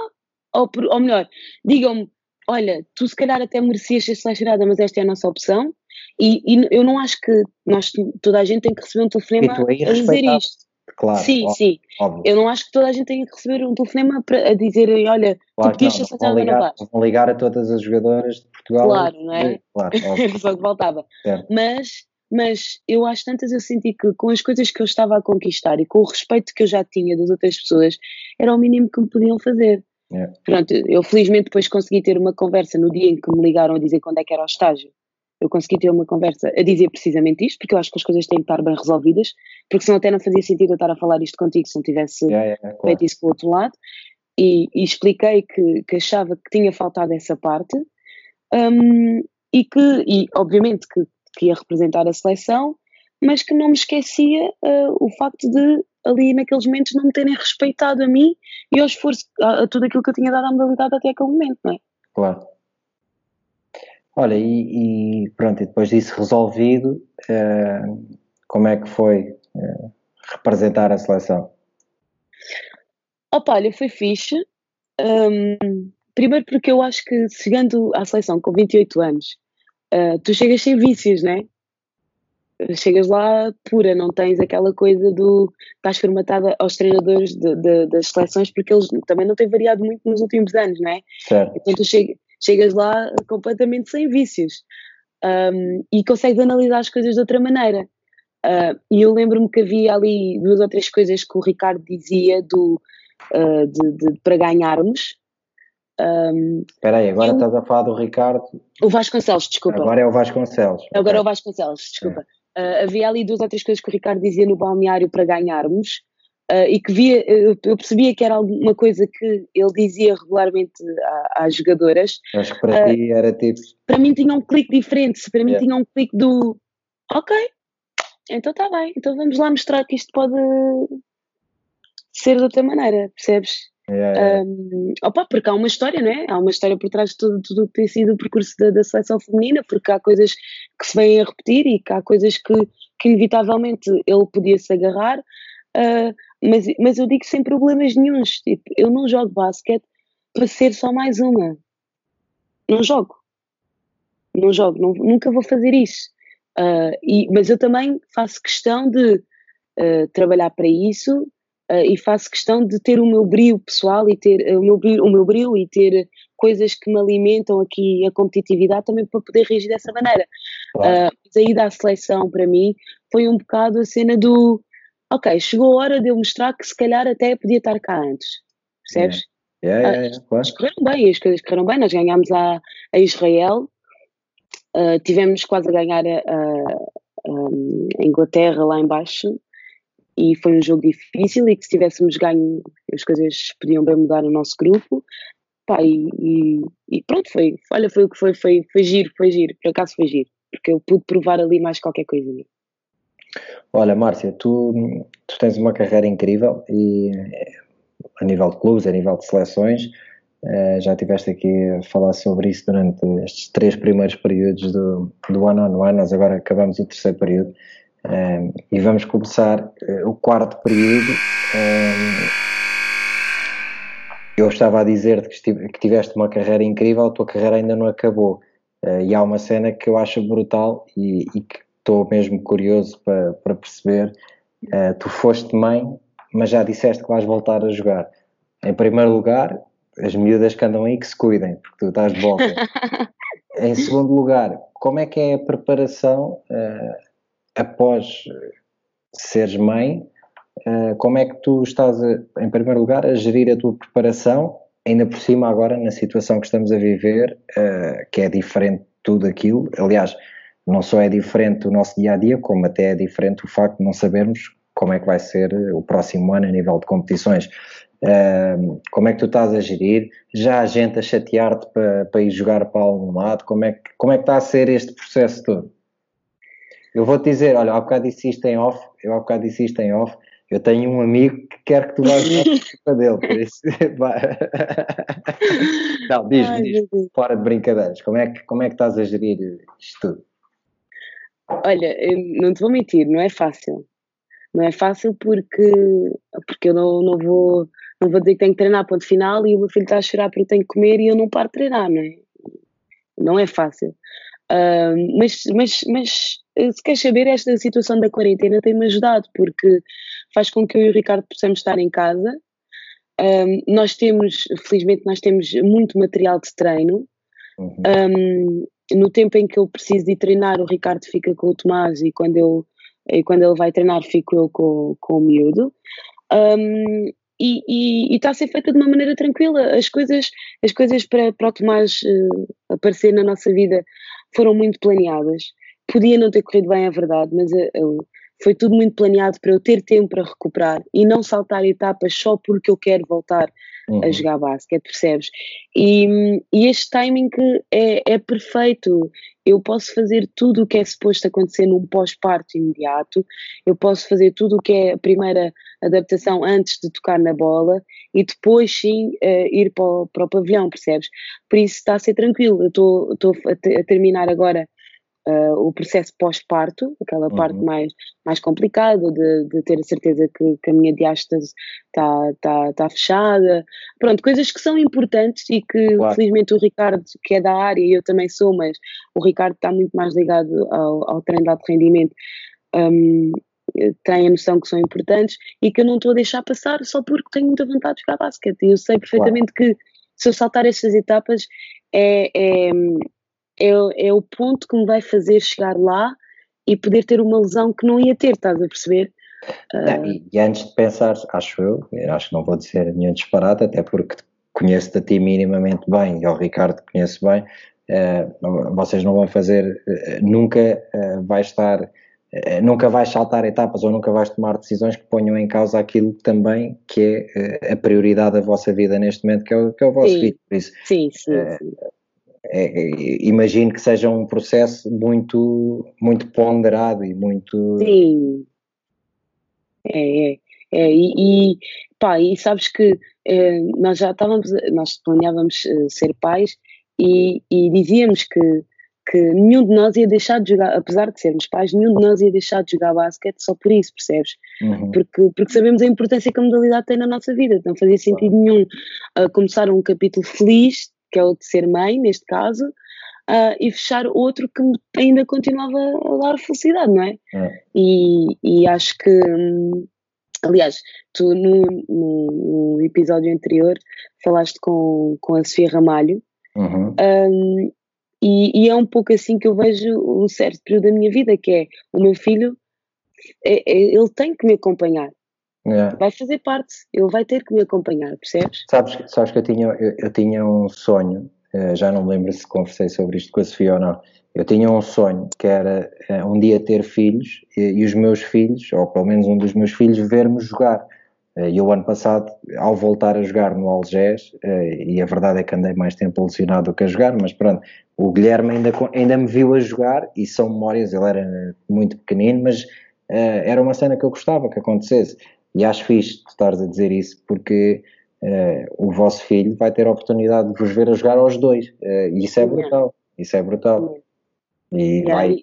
ou, por, ou melhor, digam-me, olha, tu se calhar até merecias ser selecionada, mas esta é a nossa opção, e, e, eu não acho que nós, toda a gente tem que receber um telefonema a dizer isto. Claro, sim, óbvio, sim. Óbvio. Eu não acho que toda a gente tenha que receber um telefonema para, a dizer, olha, claro, tu podias ser ou não vais. Vão ligar a todas as jogadoras de Portugal. Claro, não é? Claro, só que faltava. Mas, mas eu às tantas eu senti que com as coisas que eu estava a conquistar e com o respeito que eu já tinha das outras pessoas, era o mínimo que me podiam fazer. Yeah. Pronto, eu felizmente depois consegui ter uma conversa no dia em que me ligaram a dizer quando é que era o estágio. Eu consegui ter uma conversa a dizer precisamente isto, porque eu acho que as coisas têm que estar bem resolvidas, porque senão até não fazia sentido eu estar a falar isto contigo se não tivesse Yeah, yeah, claro. feito isso para o outro lado. E, e expliquei que, que achava que tinha faltado essa parte um, e que, e obviamente que, que ia representar a seleção, mas que não me esquecia uh, o facto de ali naqueles momentos não me terem respeitado a mim e ao esforço, a, a tudo aquilo que eu tinha dado à modalidade até aquele momento, não é? Claro. Olha, e, e pronto, e depois disso resolvido, eh, como é que foi eh, representar a seleção? Opa, olha, foi fixe. Um, primeiro porque eu acho que chegando à seleção com 28 anos, uh, tu chegas sem vícios, né? Chegas lá pura, não tens aquela coisa do. estás formatada aos treinadores de, de, das seleções, porque eles também não têm variado muito nos últimos anos, não é? Certo. Então tu chegas, chegas lá completamente sem vícios um, e consegues analisar as coisas de outra maneira. Uh, e eu lembro-me que havia ali duas ou três coisas que o Ricardo dizia do, uh, de, de, para ganharmos. Um, Espera aí, agora eu, estás a falar do Ricardo. O Vasconcelos, desculpa. Agora é o Vasconcelos. Agora é o Vasconcelos, desculpa. Uh, havia ali duas ou três coisas que o Ricardo dizia no balneário para ganharmos. Uh, e que via, eu, eu, percebia que era alguma coisa que ele dizia regularmente às jogadoras. Acho que para uh, ti era tipo. Para mim tinha um clique diferente, para mim yeah. tinha um clique do ok, então está bem, então vamos lá mostrar que isto pode ser de outra maneira, percebes? Yeah. Um, opa, porque há uma história, não é? Há uma história por trás de tudo, tudo o que tem sido o percurso da, da, seleção feminina, porque há coisas que se vêm a repetir e que há coisas que, que inevitavelmente ele podia se agarrar. Uh, mas, mas eu digo sem problemas nenhums. Tipo, eu não jogo basquete para ser só mais uma. Não jogo. Não jogo, não, nunca vou fazer isso. Uh, e, mas eu também faço questão de uh, trabalhar para isso uh, e faço questão de ter o meu brilho pessoal e ter o meu brilho, o meu brilho e ter coisas que me alimentam aqui a competitividade também para poder reagir dessa maneira. Claro. mas aí da seleção para mim foi um bocado a cena do ok, chegou a hora de eu mostrar que se calhar até podia estar cá antes. Percebes? Yeah. Yeah, yeah, yeah, claro. correram bem, as coisas correram bem. Nós ganhámos a, a Israel, uh, tivemos quase a ganhar a, a, a, Inglaterra lá embaixo e foi um jogo difícil e que se tivéssemos ganho as coisas podiam bem mudar o nosso grupo. Pá, e, e, e, pronto, foi, olha, foi o que foi, foi, foi giro, foi giro, por acaso foi giro, porque eu pude provar ali mais qualquer coisa. Olha, Márcia, tu, tu tens uma carreira incrível e a nível de clubes, a nível de seleções, eh, já estiveste aqui a falar sobre isso durante estes três primeiros períodos do, do one on one, nós agora acabamos o terceiro período eh, e vamos começar eh, o quarto período. eu estava a dizer que tiveste uma carreira incrível, a tua carreira ainda não acabou. e há uma cena que eu acho brutal e, e que estou mesmo curioso para, para perceber. Uh, tu foste mãe, mas já disseste que vais voltar a jogar. Em primeiro lugar, as miúdas que andam aí que se cuidem, porque tu estás de volta. em segundo lugar, como é que é a preparação uh, após seres mãe? Uh, como é que tu estás, a, em primeiro lugar, a gerir a tua preparação, ainda por cima agora na situação que estamos a viver, uh, que é diferente de tudo aquilo. Aliás, não só é diferente o nosso dia a dia, como até é diferente o facto de não sabermos como é que vai ser o próximo ano a nível de competições. Como é que tu estás a gerir? Já há gente a chatear-te para, para ir jogar para algum lado? Como é, que, como é que está a ser este processo todo? Eu vou-te dizer, olha, há bocado disse isto em off, eu há bocado disse isto em off, eu tenho um amigo que quer que tu vás para dele, por isso. não, diz-me, diz fora de brincadeiras, como é, que, como é que estás a gerir isto tudo? Olha, não te vou mentir, não é fácil. Não é fácil porque, porque eu não, não, vou, não vou dizer que tenho que treinar ponto final e o meu filho está a chorar porque eu tenho que comer e eu não paro de treinar, não é? Não é fácil. Uh, mas, mas, mas se queres saber, esta situação da quarentena tem-me ajudado porque faz com que eu e o Ricardo possamos estar em casa. Um, nós temos, felizmente, nós temos muito material de treino. Uhum. Um, no tempo em que eu preciso de treinar, o Ricardo fica com o Tomás e quando, eu, e quando ele vai treinar, fico eu com, com o miúdo. Um, e está a ser feita de uma maneira tranquila. As coisas, as coisas para, para o Tomás uh, aparecer na nossa vida foram muito planeadas. Podia não ter corrido bem, é verdade, mas uh, foi tudo muito planeado para eu ter tempo para recuperar e não saltar etapas só porque eu quero voltar uhum. a jogar basquete, percebes? E, e este timing é, é perfeito. Eu posso fazer tudo o que é suposto acontecer num pós-parto imediato, eu posso fazer tudo o que é a primeira adaptação antes de tocar na bola e depois sim uh, ir para o, para o pavilhão, percebes? Por isso está a ser tranquilo. Eu estou a, a terminar agora uh, o processo pós-parto, aquela uhum. parte mais, mais complicada de, de ter a certeza que, que a minha diástase está tá, tá fechada. Pronto, coisas que são importantes e que claro. felizmente o Ricardo, que é da área, e eu também sou, mas o Ricardo está muito mais ligado ao, ao treino de alto rendimento. Um, tem a noção que são importantes e que eu não estou a deixar passar só porque tenho muita vontade de jogar basquete. E eu sei perfeitamente claro. que se eu saltar estas etapas é, é, é, é o ponto que me vai fazer chegar lá e poder ter uma lesão que não ia ter, estás a perceber? Não, uh... e, e, antes de pensar, acho eu, eu acho que não vou dizer nenhum disparate, até porque conheço-te a ti minimamente bem e ao Ricardo conheço bem, uh, vocês não vão fazer, uh, nunca uh, vai estar, nunca vais saltar etapas ou nunca vais tomar decisões que ponham em causa aquilo também que é a prioridade da vossa vida neste momento, que é o, que é o vosso sim. filho. Por isso, sim, sim, sim é, é, imagino que seja um processo muito, muito ponderado e muito. Sim. É, é. é e, e, pá, e sabes que é, nós já estávamos, nós planeávamos eh, ser pais e, e dizíamos que, que nenhum de nós ia deixar de jogar, apesar de sermos pais, nenhum de nós ia deixar de jogar basquete só por isso, percebes? Uhum. Porque, porque sabemos a importância que a modalidade tem na nossa vida, não fazia sentido nenhum uh, começar um capítulo feliz que é o de ser mãe, neste caso, uh, e fechar outro que ainda continuava a dar felicidade, não é? é. E, e acho que, hum, aliás, tu no, no, episódio anterior falaste com, com a Sofia Ramalho, uhum. um, e, e, é um pouco assim que eu vejo um certo período da minha vida, que é o meu filho, é, é, ele tem que me acompanhar. É. Vai fazer parte, ele vai ter que me acompanhar, percebes? Sabes, sabes que eu tinha, eu, eu tinha um sonho, eh, já não me lembro se conversei sobre isto com a Sofia ou não. Eu tinha um sonho que era eh, um dia ter filhos e, e os meus filhos, ou pelo menos um dos meus filhos, ver-me jogar. Eh, e o ano passado, ao voltar a jogar no Algés, e a verdade é que andei mais tempo lesionado do que a jogar, mas pronto, o Guilherme ainda, ainda me viu a jogar e são memórias, ele era muito pequenino, mas era uma cena que eu gostava que acontecesse. E acho fixe tu estares a dizer isso, porque uh, o vosso filho vai ter a oportunidade de vos ver a jogar aos dois. Uh, e isso é brutal. Isso é brutal. E vai,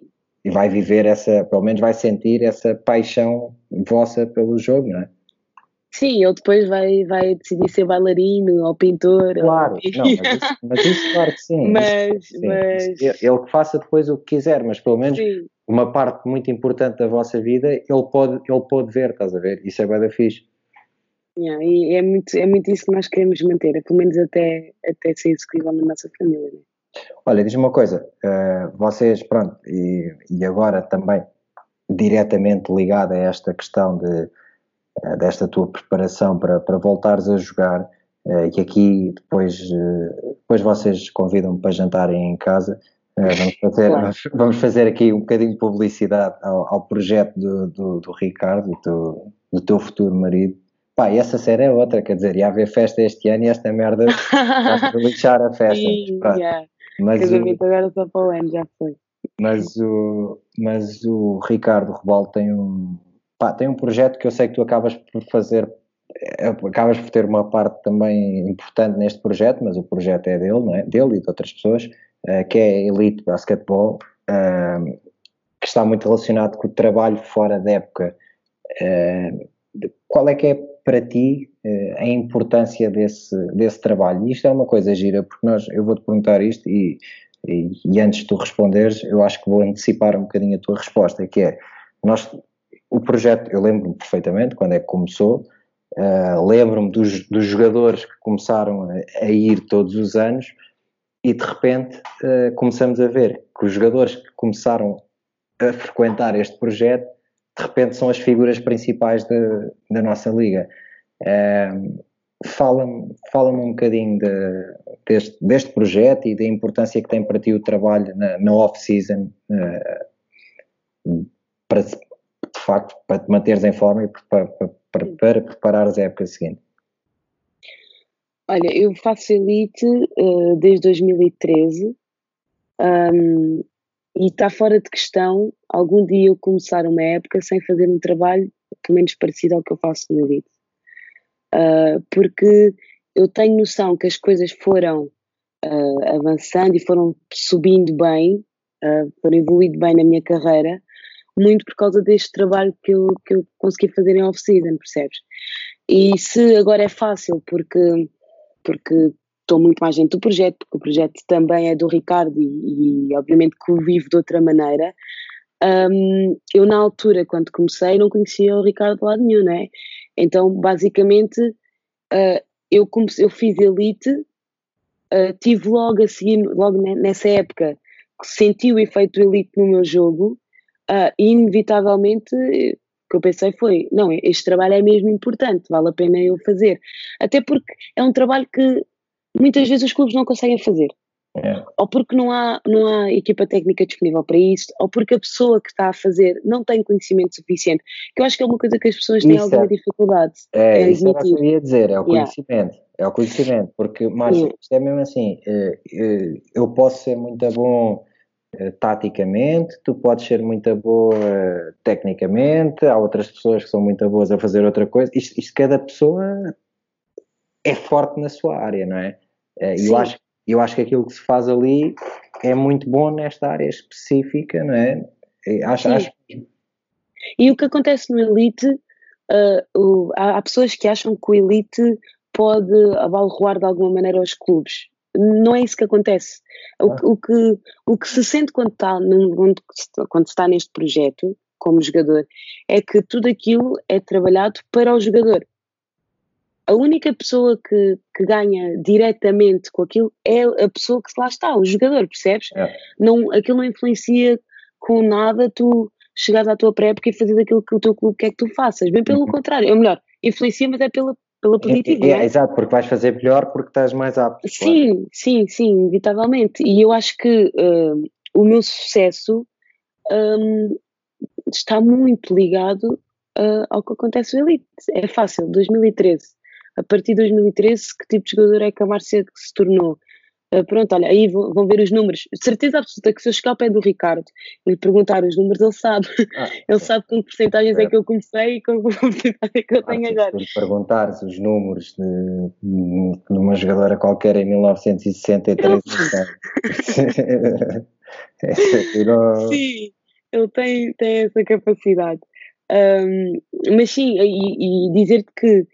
e vai viver essa, pelo menos vai sentir essa paixão vossa pelo jogo, não é? Sim, ele depois vai, vai decidir ser bailarino ou pintor. Claro, ou... não, mas, isso, mas, isso, claro que sim. Mas, sim. mas... Ele que faça depois o que quiser, mas pelo menos sim uma parte muito importante da vossa vida, ele pode, ele pode ver, estás a ver? Isso é bem da fixe. Yeah, e é muito, é muito isso que nós queremos manter, pelo menos até, até ser execuível na nossa família. Né? Olha, diz-me uma coisa, uh, vocês, pronto, e, e agora também diretamente ligada a esta questão de, uh, desta tua preparação para, para voltares a jogar, uh, e aqui depois, depois vocês convidam-me para jantarem em casa, é, vamos, fazer, claro. vamos fazer aqui um bocadinho de publicidade ao, ao projeto do, do, do Ricardo, do, do, teu futuro marido. Pá, e essa série é outra, quer dizer, ia haver festa este ano e esta merda vai lixar a festa. Sim, mas, yeah. mas Casamento o, agora só para o ano, já foi. Mas o, mas o Ricardo Rebalo tem um, pá, tem um projeto que eu sei que tu acabas por fazer é, acabas por ter uma parte também importante neste projeto, mas o projeto é dele, não é? Dele e de outras pessoas, uh, que é Elite Basketball, uh, que está muito relacionado com o trabalho fora da época. Uh, qual é que é para ti a importância desse, desse trabalho? E isto é uma coisa gira, porque nós, eu vou-te perguntar isto e, e, e, antes de tu responderes, eu acho que vou antecipar um bocadinho a tua resposta, que é, nós, o projeto, eu lembro-me perfeitamente quando é que começou, Uh, Lembro-me dos, dos, jogadores que começaram a, a, ir todos os anos e de repente uh, começamos a ver que os jogadores que começaram a frequentar este projeto de repente são as figuras principais de, da nossa liga. Fala-me fala um bocadinho de, deste, deste projeto e da importância que tem para ti o trabalho na, na off-season uh, de facto, para te manteres em forma e para, para, para, para preparar a época seguinte. Olha, eu faço Elite uh, desde 2013 um, e está fora de questão algum dia eu começar uma época sem fazer um trabalho pelo menos parecido ao que eu faço no Elite. Uh, porque eu tenho noção que as coisas foram uh, avançando e foram subindo bem, uh, foram evoluindo bem na minha carreira, muito por causa deste trabalho que eu, que eu consegui fazer em off-season, percebes? E se agora é fácil porque, porque estou muito mais dentro do projeto, porque o projeto também é do Ricardo e, e obviamente que o vivo de outra maneira, um, eu na altura, quando comecei, não conhecia o Ricardo de lado nenhum, né? Então, basicamente, uh, eu, comecei, eu fiz Elite, uh, tive logo a seguir, logo nessa época, senti o efeito Elite no meu jogo uh, e, inevitavelmente, que eu pensei foi, não, este trabalho é mesmo importante, vale a pena eu fazer. Até porque é um trabalho que muitas vezes os clubes não conseguem fazer. É. Ou porque não há, não há equipa técnica disponível para isso, ou porque a pessoa que está a fazer não tem conhecimento suficiente. Que eu acho que é uma coisa que as pessoas têm isso alguma é. dificuldade. É, isso era o que eu ia dizer, é o conhecimento. Yeah. É o conhecimento, porque, Márcio, yeah. isto é mesmo assim, eh, eh, eu posso ser muito bom taticamente, tu podes ser muito boa tecnicamente, há outras pessoas que são muito boas a fazer outra coisa, isto, isto cada pessoa é forte na sua área, não é? E eu acho eu acho que aquilo que se faz ali é muito bom nesta área específica, não é? Acho, acho... E o que acontece no Elite, uh, o, há, há, pessoas que acham que o Elite pode abalroar de alguma maneira os clubes. Não é isso que acontece. O, ah. o que, o que se sente quando está, num, quando está neste projeto, como jogador, é que tudo aquilo é trabalhado para o jogador a única pessoa que, que ganha diretamente com aquilo é a pessoa que lá está, o jogador, percebes? É. Não, aquilo não influencia com nada tu chegares à tua pré-época e fazer aquilo que o teu clube quer que tu faças. Bem pelo uhum. contrário, é melhor, influencia, mas é pela, pela positiva. É, é, é, exato, porque vais fazer melhor porque estás mais apto. Sim, claro. sim, sim, inevitavelmente. E eu acho que uh, o meu sucesso um, está muito ligado uh, ao que acontece no Elite. É fácil, 2013 a partir de 2013, que tipo de jogador é que a Márcia se tornou? Uh, pronto, olha, aí vão, vão, ver os números. De certeza absoluta que se eu chegar ao pé do Ricardo e lhe perguntar os números, ele sabe. Ah, ele sabe com que porcentagens é. é que eu comecei e com que porcentagem é que eu tenho ah, agora. Se perguntares os números de, de, uma jogadora qualquer em 1963, Sim, ele tem, tem essa capacidade. Um, mas sim, e, e dizer-te que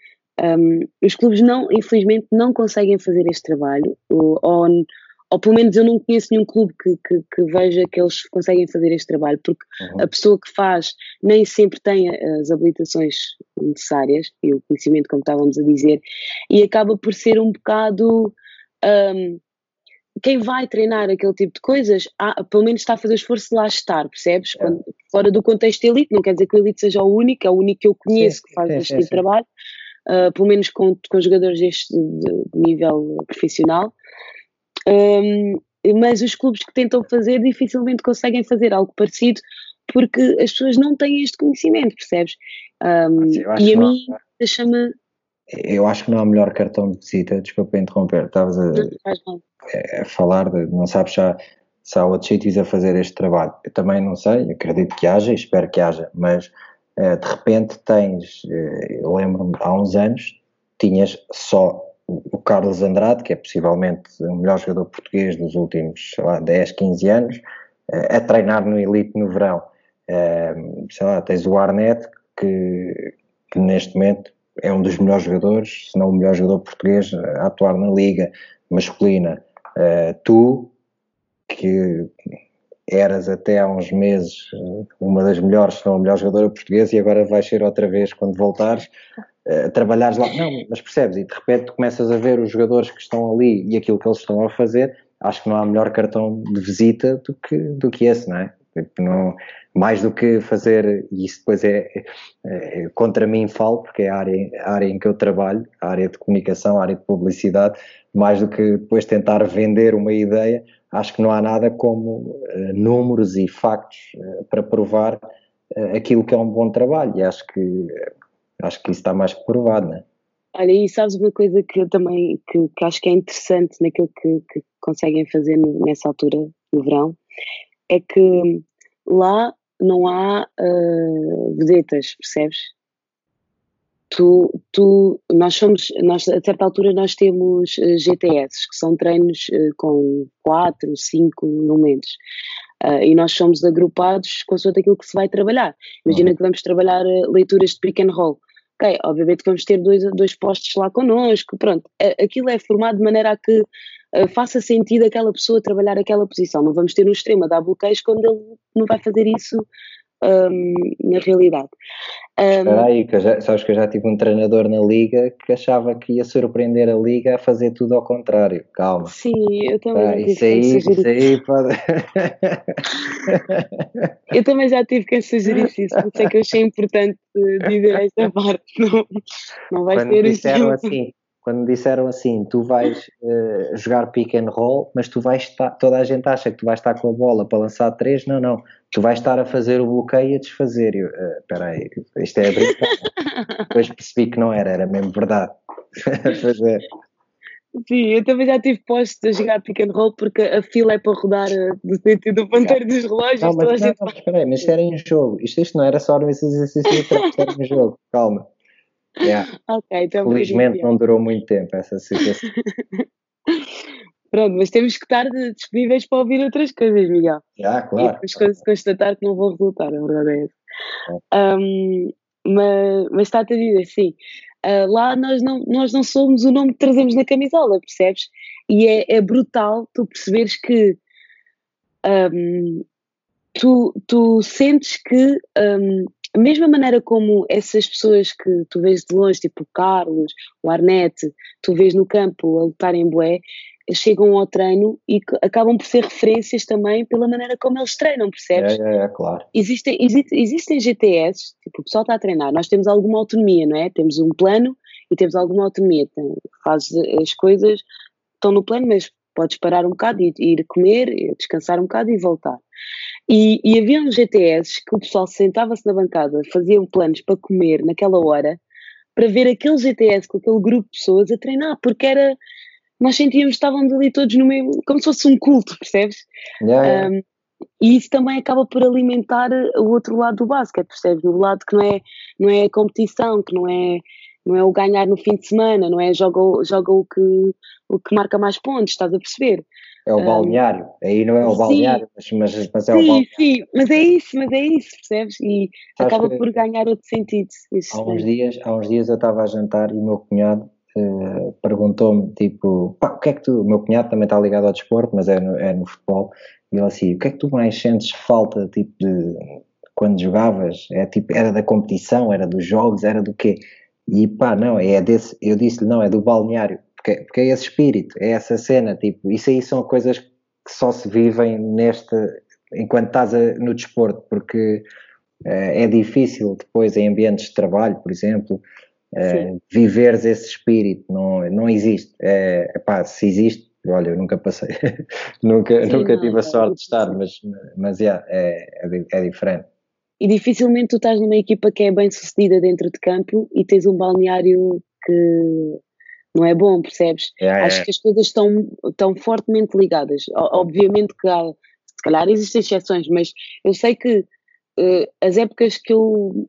um, os clubes não, infelizmente, não conseguem fazer este trabalho, ou, ou, ou, pelo menos eu não conheço nenhum clube que, que, que veja que eles conseguem fazer este trabalho, porque uhum. a pessoa que faz nem sempre tem as habilitações necessárias e o conhecimento, como estávamos a dizer, e acaba por ser um bocado. Um, quem vai treinar aquele tipo de coisas, há, pelo menos está a fazer esforço de lá estar, percebes? É. Quando, fora do contexto elite, não quer dizer que o elite seja o único, é o único que eu conheço sim, que faz sim, este sim, tipo de trabalho, uh, pelo menos com, com jogadores deste de, de nível profissional. Um, mas os clubes que tentam fazer dificilmente conseguem fazer algo parecido porque as pessoas não têm este conhecimento, percebes? Um, e a mim deixa-me. Eu acho que não há melhor cartão de visita, desculpa interromper, estavas a, a, falar de, não sabes já se há outros sítios a fazer este trabalho. Eu também não sei, acredito que haja, espero que haja, mas de repente tens, eh, eu lembro-me há uns anos, tinhas só o Carlos Andrade, que é possivelmente o melhor jogador português dos últimos, lá, 10, 15 anos, eh, a treinar no Elite no verão. Sei lá, tens o Arnett, que, que neste momento é um dos melhores jogadores, se não o melhor jogador português a atuar na liga masculina. tu, que eras até há uns meses eh, uma das melhores, se não a melhor jogadora portuguesa e agora vais ser outra vez quando voltares uh, trabalhares lá. Não, mas percebes, e de repente começas a ver os jogadores que estão ali e aquilo que eles estão a fazer, acho que não há melhor cartão de visita do que, do que esse, não é? Não, mais do que fazer, e isso depois é, é, é, contra mim falo, porque é a área, a área em que eu trabalho, a área de comunicação, a área de publicidade, mais do que depois tentar vender uma ideia, acho que não há nada como uh, números e factos uh, para provar uh, aquilo que é um bom trabalho, e acho que, acho que isso está mais que provado, não é? Olha, e sabes uma coisa que eu também que, que acho que é interessante naquilo que, que conseguem fazer nessa altura, no verão, é que lá não há uh, vedetas, percebes? Tu, tu, nós somos, nós, a certa altura nós temos uh, eh, GTS, que são treinos uh, com quatro, cinco elementos. Uh, e nós somos agrupados consoante aquilo que se vai trabalhar. Imagina uhum. que vamos trabalhar leituras de pick and roll. Ok, obviamente vamos ter dois, dois postos lá connosco, pronto. Aquilo é formado de maneira a que uh, faça sentido aquela pessoa trabalhar aquela posição. Não vamos ter um extremo a dar bloqueios quando ele não vai fazer isso um, na realidade. Um, Espera aí, que já, sabes que eu já tive um treinador na Liga que achava que ia surpreender a Liga a fazer tudo ao contrário. Calma. Sim, eu também. Ah, isso aí, isso aí pode. eu também já tive quem sugerisse isso, por isso é que eu achei importante dizer esta parte. Não, não vai Quando ser disseram assim quando disseram assim, tu vais uh, jogar pick and roll, mas tu vais estar, toda a gente acha que tu vais estar com a bola para lançar três, não, não, tu vais estar a fazer o bloqueio e a desfazer. Eu, uh, espera aí, isto é a brincar. Depois percebi que não era, era mesmo verdade. fazer. Sim, eu também já tive postos a jogar pick and roll porque a fila é para rodar eh, do sentido do ponteiro dos relógios. Não, mas, não, não, espera aí, mas isto era em jogo. Isto, isto não era só no exercício de isto era em jogo. Calma. Yeah. Okay, então Felizmente não durou muito tempo essa situação. Pronto, mas temos que estar disponíveis para ouvir outras coisas, Miguel. Yeah, claro. E as coisas constatar que não vão resultar, a verdade é essa. Um, mas, mas está-te a dizer, sim. Uh, lá nós não, nós não somos o nome que trazemos na camisola, percebes? E é, é brutal tu perceberes que um, tu, tu sentes que um, a mesma maneira como essas pessoas que tu vês de longe, tipo o Carlos, o Arnete, tu vês no campo a lutar em bué, chegam ao treino e acabam por ser referências também pela maneira como eles treinam, percebes? É, é, é claro. Existem, existe, existem GTS, tipo, o pessoal está a treinar, nós temos alguma autonomia, não é? Temos um plano e temos alguma autonomia. Tem, fazes as coisas, estão no plano, mas podes parar um bocado e ir comer, descansar um bocado e voltar. E, e havia uns GTS que o pessoal sentava-se na bancada, faziam planos para comer naquela hora, para ver aquele GTS com aquele grupo de pessoas a treinar, porque era. Nós sentíamos que estávamos ali todos no meio, como se fosse um culto, percebes? Yeah, yeah. Um, e isso também acaba por alimentar o outro lado do basquete, percebes? O lado que não é, não é a competição, que não é, não é o ganhar no fim de semana, não é joga, joga o, que, o que marca mais pontos, estás a perceber? É o balneário, um, aí não é o balneário, mas, mas, mas, é sim, o balneário. Sim, mas é isso, mas é isso, percebes? E Sabes acaba por ganhar outro sentido. Há uns, dias, há uns dias eu estava a jantar e o meu cunhado uh, perguntou-me, tipo, pá, o que é que tu, o meu cunhado também está ligado ao desporto, mas é no, é no futebol, e ele assim, o que é que tu mais sentes falta, tipo, de quando jogavas? É, tipo, era da competição, era dos jogos, era do quê? E pá, não, é desse, eu disse-lhe, não, é do balneário, porque, porque é esse espírito, é essa cena, tipo, isso aí são coisas que só se vivem neste, enquanto estás a, no desporto, porque uh, é difícil depois em ambientes de trabalho, por exemplo, uh, viveres esse espírito, não, não existe, é, epá, se existe, olha, eu nunca passei, nunca, Sim, nunca não, tive a sorte de estar, mas, mas yeah, é, é, é diferente. E dificilmente tu estás numa equipa que é bem sucedida dentro de campo e tens um balneário que não é bom, percebes? É, Acho que as coisas estão, estão fortemente ligadas. Obviamente que há, se calhar existem exceções, mas eu sei que uh, as épocas que eu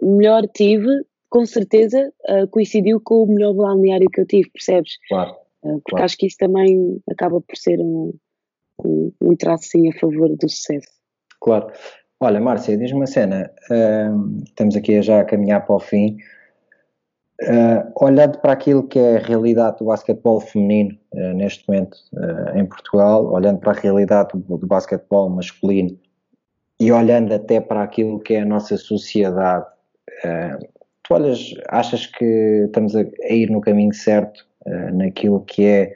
melhor tive, com certeza uh, coincidiu com o melhor balneário que eu tive, percebes? Claro. Uh, porque claro. acho que isso também acaba por ser um, um, um traço sim a favor do sucesso. Claro. Olha, Márcia, diz-me uma cena. Estamos aqui já a caminhar para o fim. Uh, olhando para aquilo que é a realidade do basquetebol feminino uh, neste momento uh, em Portugal, olhando para a realidade do, do basquetebol masculino e olhando até para aquilo que é a nossa sociedade, tu olhas, achas que estamos a, a ir no caminho certo naquilo que é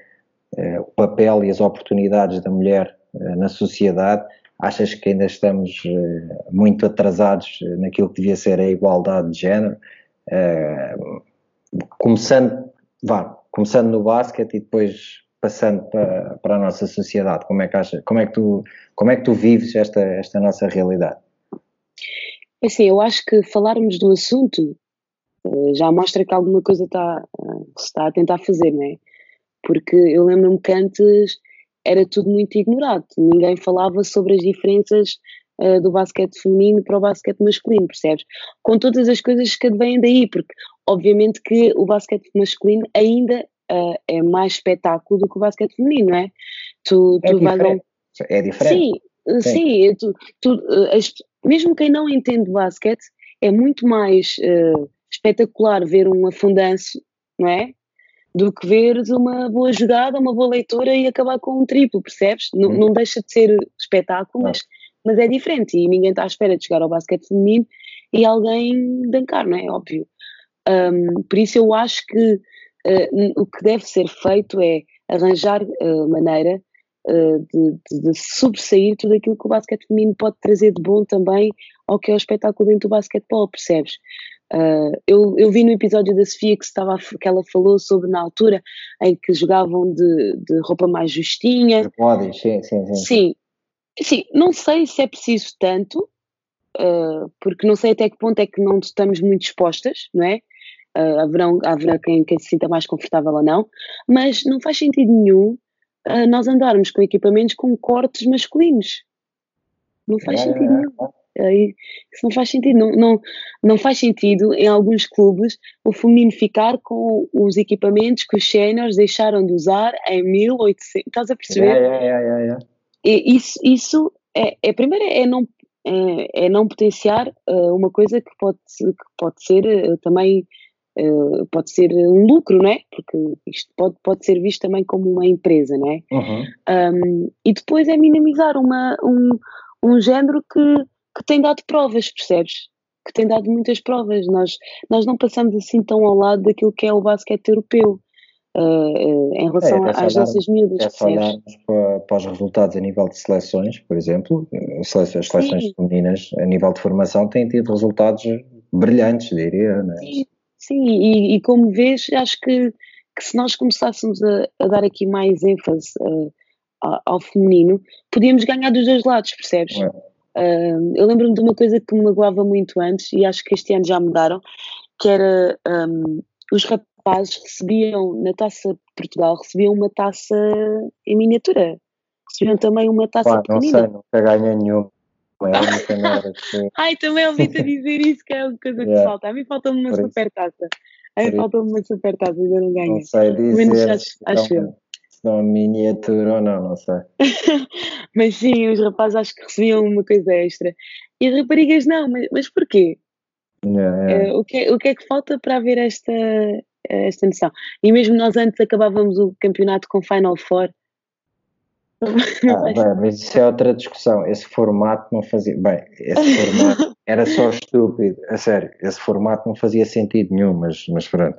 o papel e as oportunidades da mulher na sociedade? achas que ainda estamos muito atrasados naquilo que devia ser a igualdade de género? Começando, vá, começando no basquete e depois passando para, para a nossa sociedade, como é que acha, como é que tu, como é que tu vives esta, esta nossa realidade? Assim, eu acho que falarmos do assunto uh, já mostra que alguma coisa está, se está a tentar fazer, não é? Porque eu lembro-me que antes era tudo muito ignorado. Ninguém falava sobre as diferenças uh, do basquete feminino para o basquete masculino, percebes? Com todas as coisas que advêm daí, porque obviamente que o basquete masculino ainda uh, é mais espetáculo do que o basquete feminino, não é? Tu, é, tu diferente. é diferente. Sim, sim. sim tu, tu, uh, as, mesmo quem não entende basquete, é muito mais espetacular ver um afundanço, não é? do que veres uma boa jogada, uma boa leitura e acabar com um triplo, percebes? Não, uhum. não deixa de ser espetáculo, mas, mas é diferente e ninguém está à espera de chegar ao basquete feminino e alguém dancar, não é? Óbvio. Um, por isso eu acho que uh, o que deve ser feito é arranjar uh, maneira uh, de, de, de sobressair tudo aquilo que o basquete feminino pode trazer de bom também ao que é o espetáculo dentro do basquetebol, percebes? Uh, eu, eu, vi no episódio da Sofia que, estava, que ela falou sobre na altura em que jogavam de, de roupa mais justinha. Podem, sim, sim, sim. Sim, sim, não sei se é preciso tanto, uh, porque não sei até que ponto é que não estamos muito expostas, não é? Uh, haverão, haverá quem, quem, se sinta mais confortável ou não, mas não faz sentido nenhum uh, nós andarmos com equipamentos com cortes masculinos. Não faz é, sentido é, nenhum. Isso não faz sentido. Não, não, não faz sentido em alguns clubes o feminino ficar com os equipamentos que os séniores deixaram de usar em 1800. Estás a perceber? É, é, é, isso, isso é, é primeiro é não é, é não potenciar uh, uma coisa que pode que pode ser também uh, pode ser um lucro, não é? Porque isto pode, pode ser visto também como uma empresa, não é? Uhum. Um, e depois é minimizar uma, um, um género que que tem dado provas, percebes? Que tem dado muitas provas. Nós, nós não passamos assim tão ao lado daquilo que é o basquete europeu. Uh, uh, em relação é, às nossas miúdas. É só olharmos para, para, os resultados a nível de seleções, por exemplo, as seleções, seleções femininas a nível de formação têm tido resultados brilhantes, diria. É? Sim, sim e, e, como vês, acho que, que se nós começássemos a, a dar aqui mais ênfase uh, ao, ao, feminino, podíamos ganhar dos dois lados, percebes? É. Uh, eu lembro-me de uma coisa que me magoava muito antes, e acho que este ano já mudaram, que era um, os rapazes recebiam na taça de Portugal, recebiam uma taça em miniatura. Recebiam também uma taça Pá, pequenina. Não sei, nunca ganhei nenhum. Ai, também ouvi-te dizer isso, que é uma coisa que yeah. falta. A mim falta-me uma super taça. A mim falta-me uma super taça, ainda não ganho. Não sei dizer. Menos acho, acho eu são miniatura ou não, não sei. mas sim, os rapazes acho que recebiam uma coisa extra. E as raparigas não, mas, mas porquê? Yeah, yeah. Uh, o, que, o que é que falta para haver esta, esta noção? E mesmo nós antes acabávamos o campeonato com Final Four. Ah, bem, mas isso é outra discussão. Esse formato não fazia. Bem, esse formato era só estúpido, a sério. Esse formato não fazia sentido nenhum, mas, mas pronto.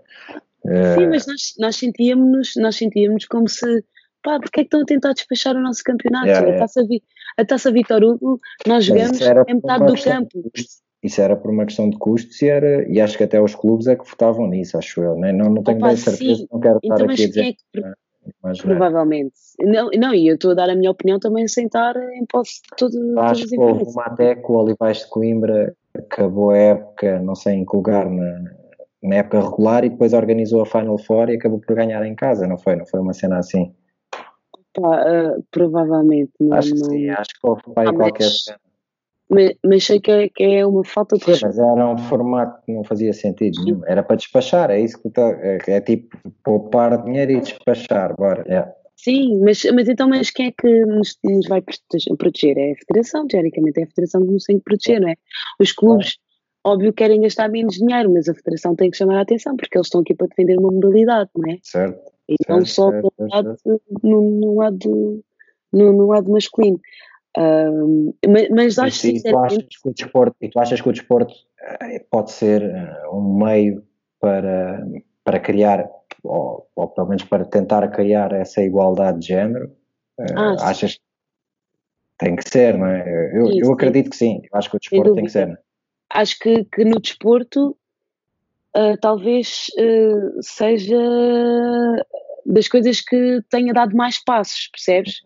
Sim, mas nós, nós sentíamos nós sentíamos como se pá, porque é que estão a tentar despachar o nosso campeonato? Yeah, a, taça, a taça Vitor Hugo, nós jogamos em metade do campo. Isso era por uma questão de custos e, era, e acho que até os clubes é que votavam nisso, acho eu. Né? Não, não tenho Opa, bem certeza, sim. não quero então, estar aqui a dizer. É que, provavelmente. Não, não, e eu estou a dar a minha opinião também sem estar em posse de tudo. Acho que houve uma até que o Olivais de Coimbra acabou a época, não sei em que lugar, na, na época regular e depois organizou a Final Four e acabou por ganhar em casa, não foi? Não foi uma cena assim? Pá, uh, provavelmente. Não, acho que não... sim, acho que houve ah, qualquer mas, cena. Mas, mas sei que é, que é uma falta de. Mas era um formato que não fazia sentido nenhum. Era para despachar, é isso que está. É, é, tipo poupar dinheiro e despachar, bora. Yeah. Sim, mas, mas então mas quem é que nos, nos vai proteger? É a Federação, teoricamente é a Federação que nos tem que proteger, não é? Os clubes óbvio querem gastar menos dinheiro, mas a Federação tem que chamar a atenção porque eles estão aqui para defender uma modalidade, não é? Certo. E não só certo, lado, no, no, lado, no, no lado masculino. Um, mas, mas acho e, tu achas que o desporto, e tu achas que o desporto eh, pode ser uh, um meio para, para criar, ou, ou, pelo menos para tentar criar essa igualdade de género? Uh, ah, achas Tem que ser, não é? Eu, eu acredito que sim. Eu acho que o desporto tem que ser. Acho que, que no desporto uh, talvez uh, seja das coisas que tenha dado mais passos, percebes?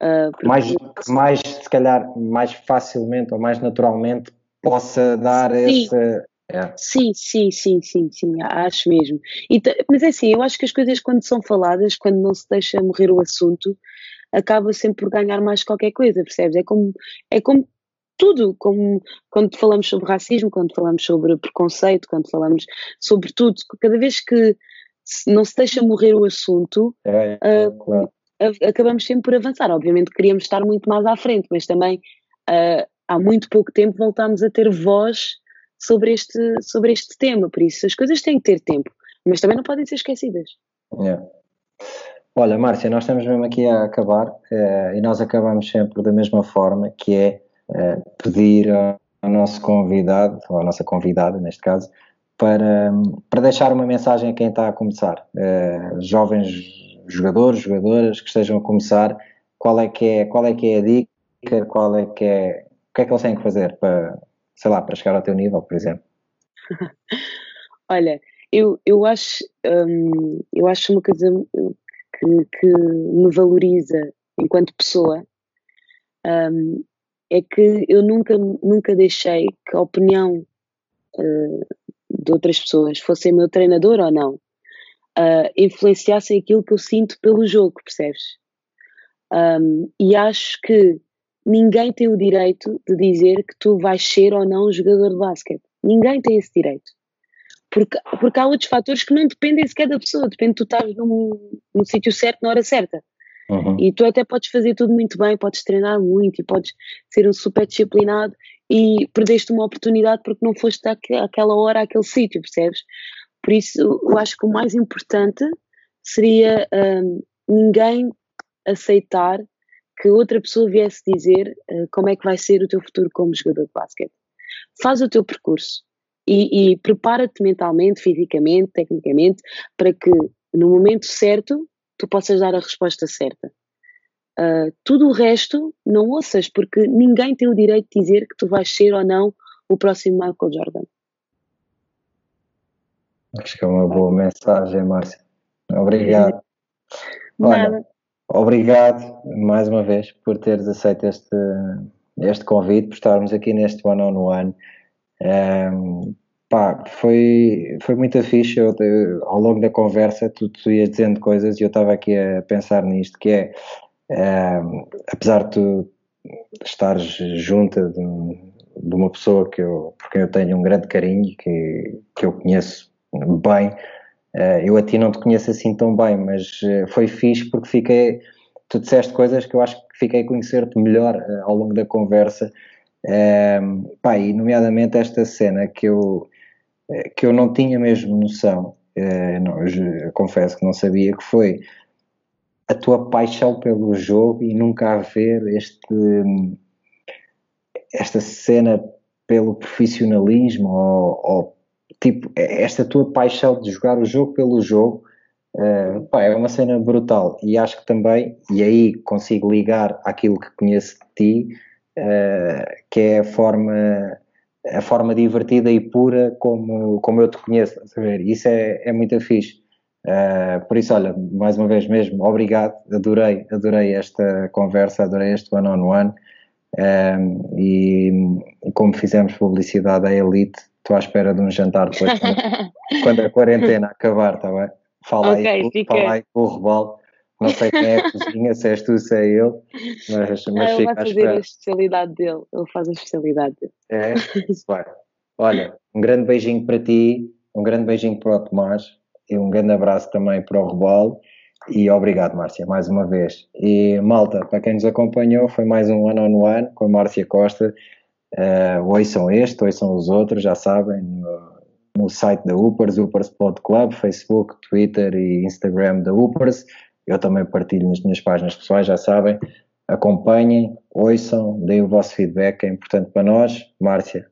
Uh, mais, mais, se calhar, mais facilmente ou mais naturalmente possa dar sim. esse. É. Sim, sim, sim, sim, sim, acho mesmo. E, mas é assim, eu acho que as coisas quando são faladas, quando não se deixa morrer o assunto, acaba sempre por ganhar mais qualquer coisa, percebes? É como, é como tudo, como quando falamos sobre racismo, quando falamos sobre preconceito, quando falamos sobre tudo, cada vez que não se deixa morrer o assunto, é, é, uh, claro. Acabamos sempre por avançar. Obviamente queríamos estar muito mais à frente, mas também uh, há muito pouco tempo voltámos a ter voz sobre este, sobre este tema, por isso as coisas têm que ter tempo, mas também não podem ser esquecidas. É. Olha, Márcia, nós estamos mesmo aqui a acabar uh, e nós acabamos sempre da mesma forma, que é uh, pedir ao nosso convidado, ou à nossa convidada neste caso, para, para deixar uma mensagem a quem está a começar. Uh, jovens jogadores, jogadoras que estejam a começar, qual é que é, qual é, que é a dica, qual é que é, o que é que eles têm que fazer para, sei lá, para chegar ao teu nível, por exemplo? Olha, eu, eu acho hum, eu acho uma coisa que, que me valoriza enquanto pessoa hum, é que eu nunca, nunca deixei que a opinião uh, de outras pessoas, fossem meu treinador ou não, uh, influenciassem aquilo que eu sinto pelo jogo, percebes? Um, e acho que ninguém tem o direito de dizer que tu vais ser ou não um jogador de basquete. Ninguém tem esse direito. Porque, porque há outros fatores que não dependem sequer da pessoa, depende de tu estar no, no sítio certo na hora certa. Uhum. E tu até podes fazer tudo muito bem, podes treinar muito e podes ser um super disciplinado e perdeste uma oportunidade porque não foste àquela hora àquele sítio, percebes? Por isso, eu acho que o mais importante seria um, ninguém aceitar que outra pessoa viesse dizer uh, como é que vai ser o teu futuro como jogador de basquete. Faz o teu percurso e, e prepara-te mentalmente, fisicamente, tecnicamente, para que no momento certo tu possas dar a resposta certa. Uh, tudo o resto não ouças, porque ninguém tem o direito de dizer que tu vais ser ou não o próximo Michael Jordan. Acho que é uma boa mensagem, Márcia. Obrigado. Olha, Nada. obrigado mais uma vez por teres aceito este, este convite, por estarmos aqui neste one on one. Um, Pá, foi, foi muito fixe. Eu, ao longo da conversa, tu, tu ias dizendo coisas e eu estava aqui a pensar nisto, que é, é apesar de tu estares junta de, de, uma pessoa que eu, por quem eu tenho um grande carinho, que, que eu conheço bem, é, eu a ti não te conheço assim tão bem, mas é, foi fixe porque fiquei, tu disseste coisas que eu acho que fiquei a conhecer-te melhor é, ao longo da conversa, é, pá, e nomeadamente esta cena que eu eh, que eu não tinha mesmo noção, eh, não, confesso que não sabia, que foi a tua paixão pelo jogo e nunca haver este, esta cena pelo profissionalismo ou, ou, tipo, esta tua paixão de jogar o jogo pelo jogo uh, pá, é uma cena brutal e acho que também, e aí consigo ligar àquilo que conheço de ti, uh, que é a forma a forma divertida e pura como, como eu te conheço, saber? Isso é, é muito fixe. Uh, por isso, olha, mais uma vez mesmo, obrigado, adorei, adorei esta conversa, adorei este one-on-one. -on -one. e, e, como fizemos publicidade à Elite, estou à espera de um jantar depois, quando, quando a quarentena acabar, está bem? Fala, okay, aí, fala aí com o Rebalo não sei quem é a cozinha, se és tu, se é ele, mas, mas ah, fica Ele vai fazer a especialidade dele, ele faz a especialidade dele. É? Vai. Olha, um grande beijinho para ti, um grande beijinho para o Tomás e um grande abraço também para o Rebolo e obrigado, Márcia, mais uma vez. E malta, para quem nos acompanhou, foi mais um One on One com a Márcia Costa. Uh, ouçam este, ouçam os outros, já sabem, no, no site da Upers, Upers Sport Club, Facebook, Twitter e Instagram da Upers. Eu também partilho nas minhas páginas pessoais, já sabem. Acompanhem, ouçam, deem o vosso feedback, é importante para nós. Márcia,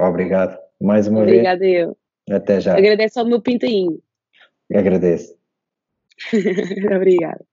obrigado mais uma Obrigada vez. Obrigada eu. Até já. Agradeço ao meu pintainho. Agradeço. Obrigada.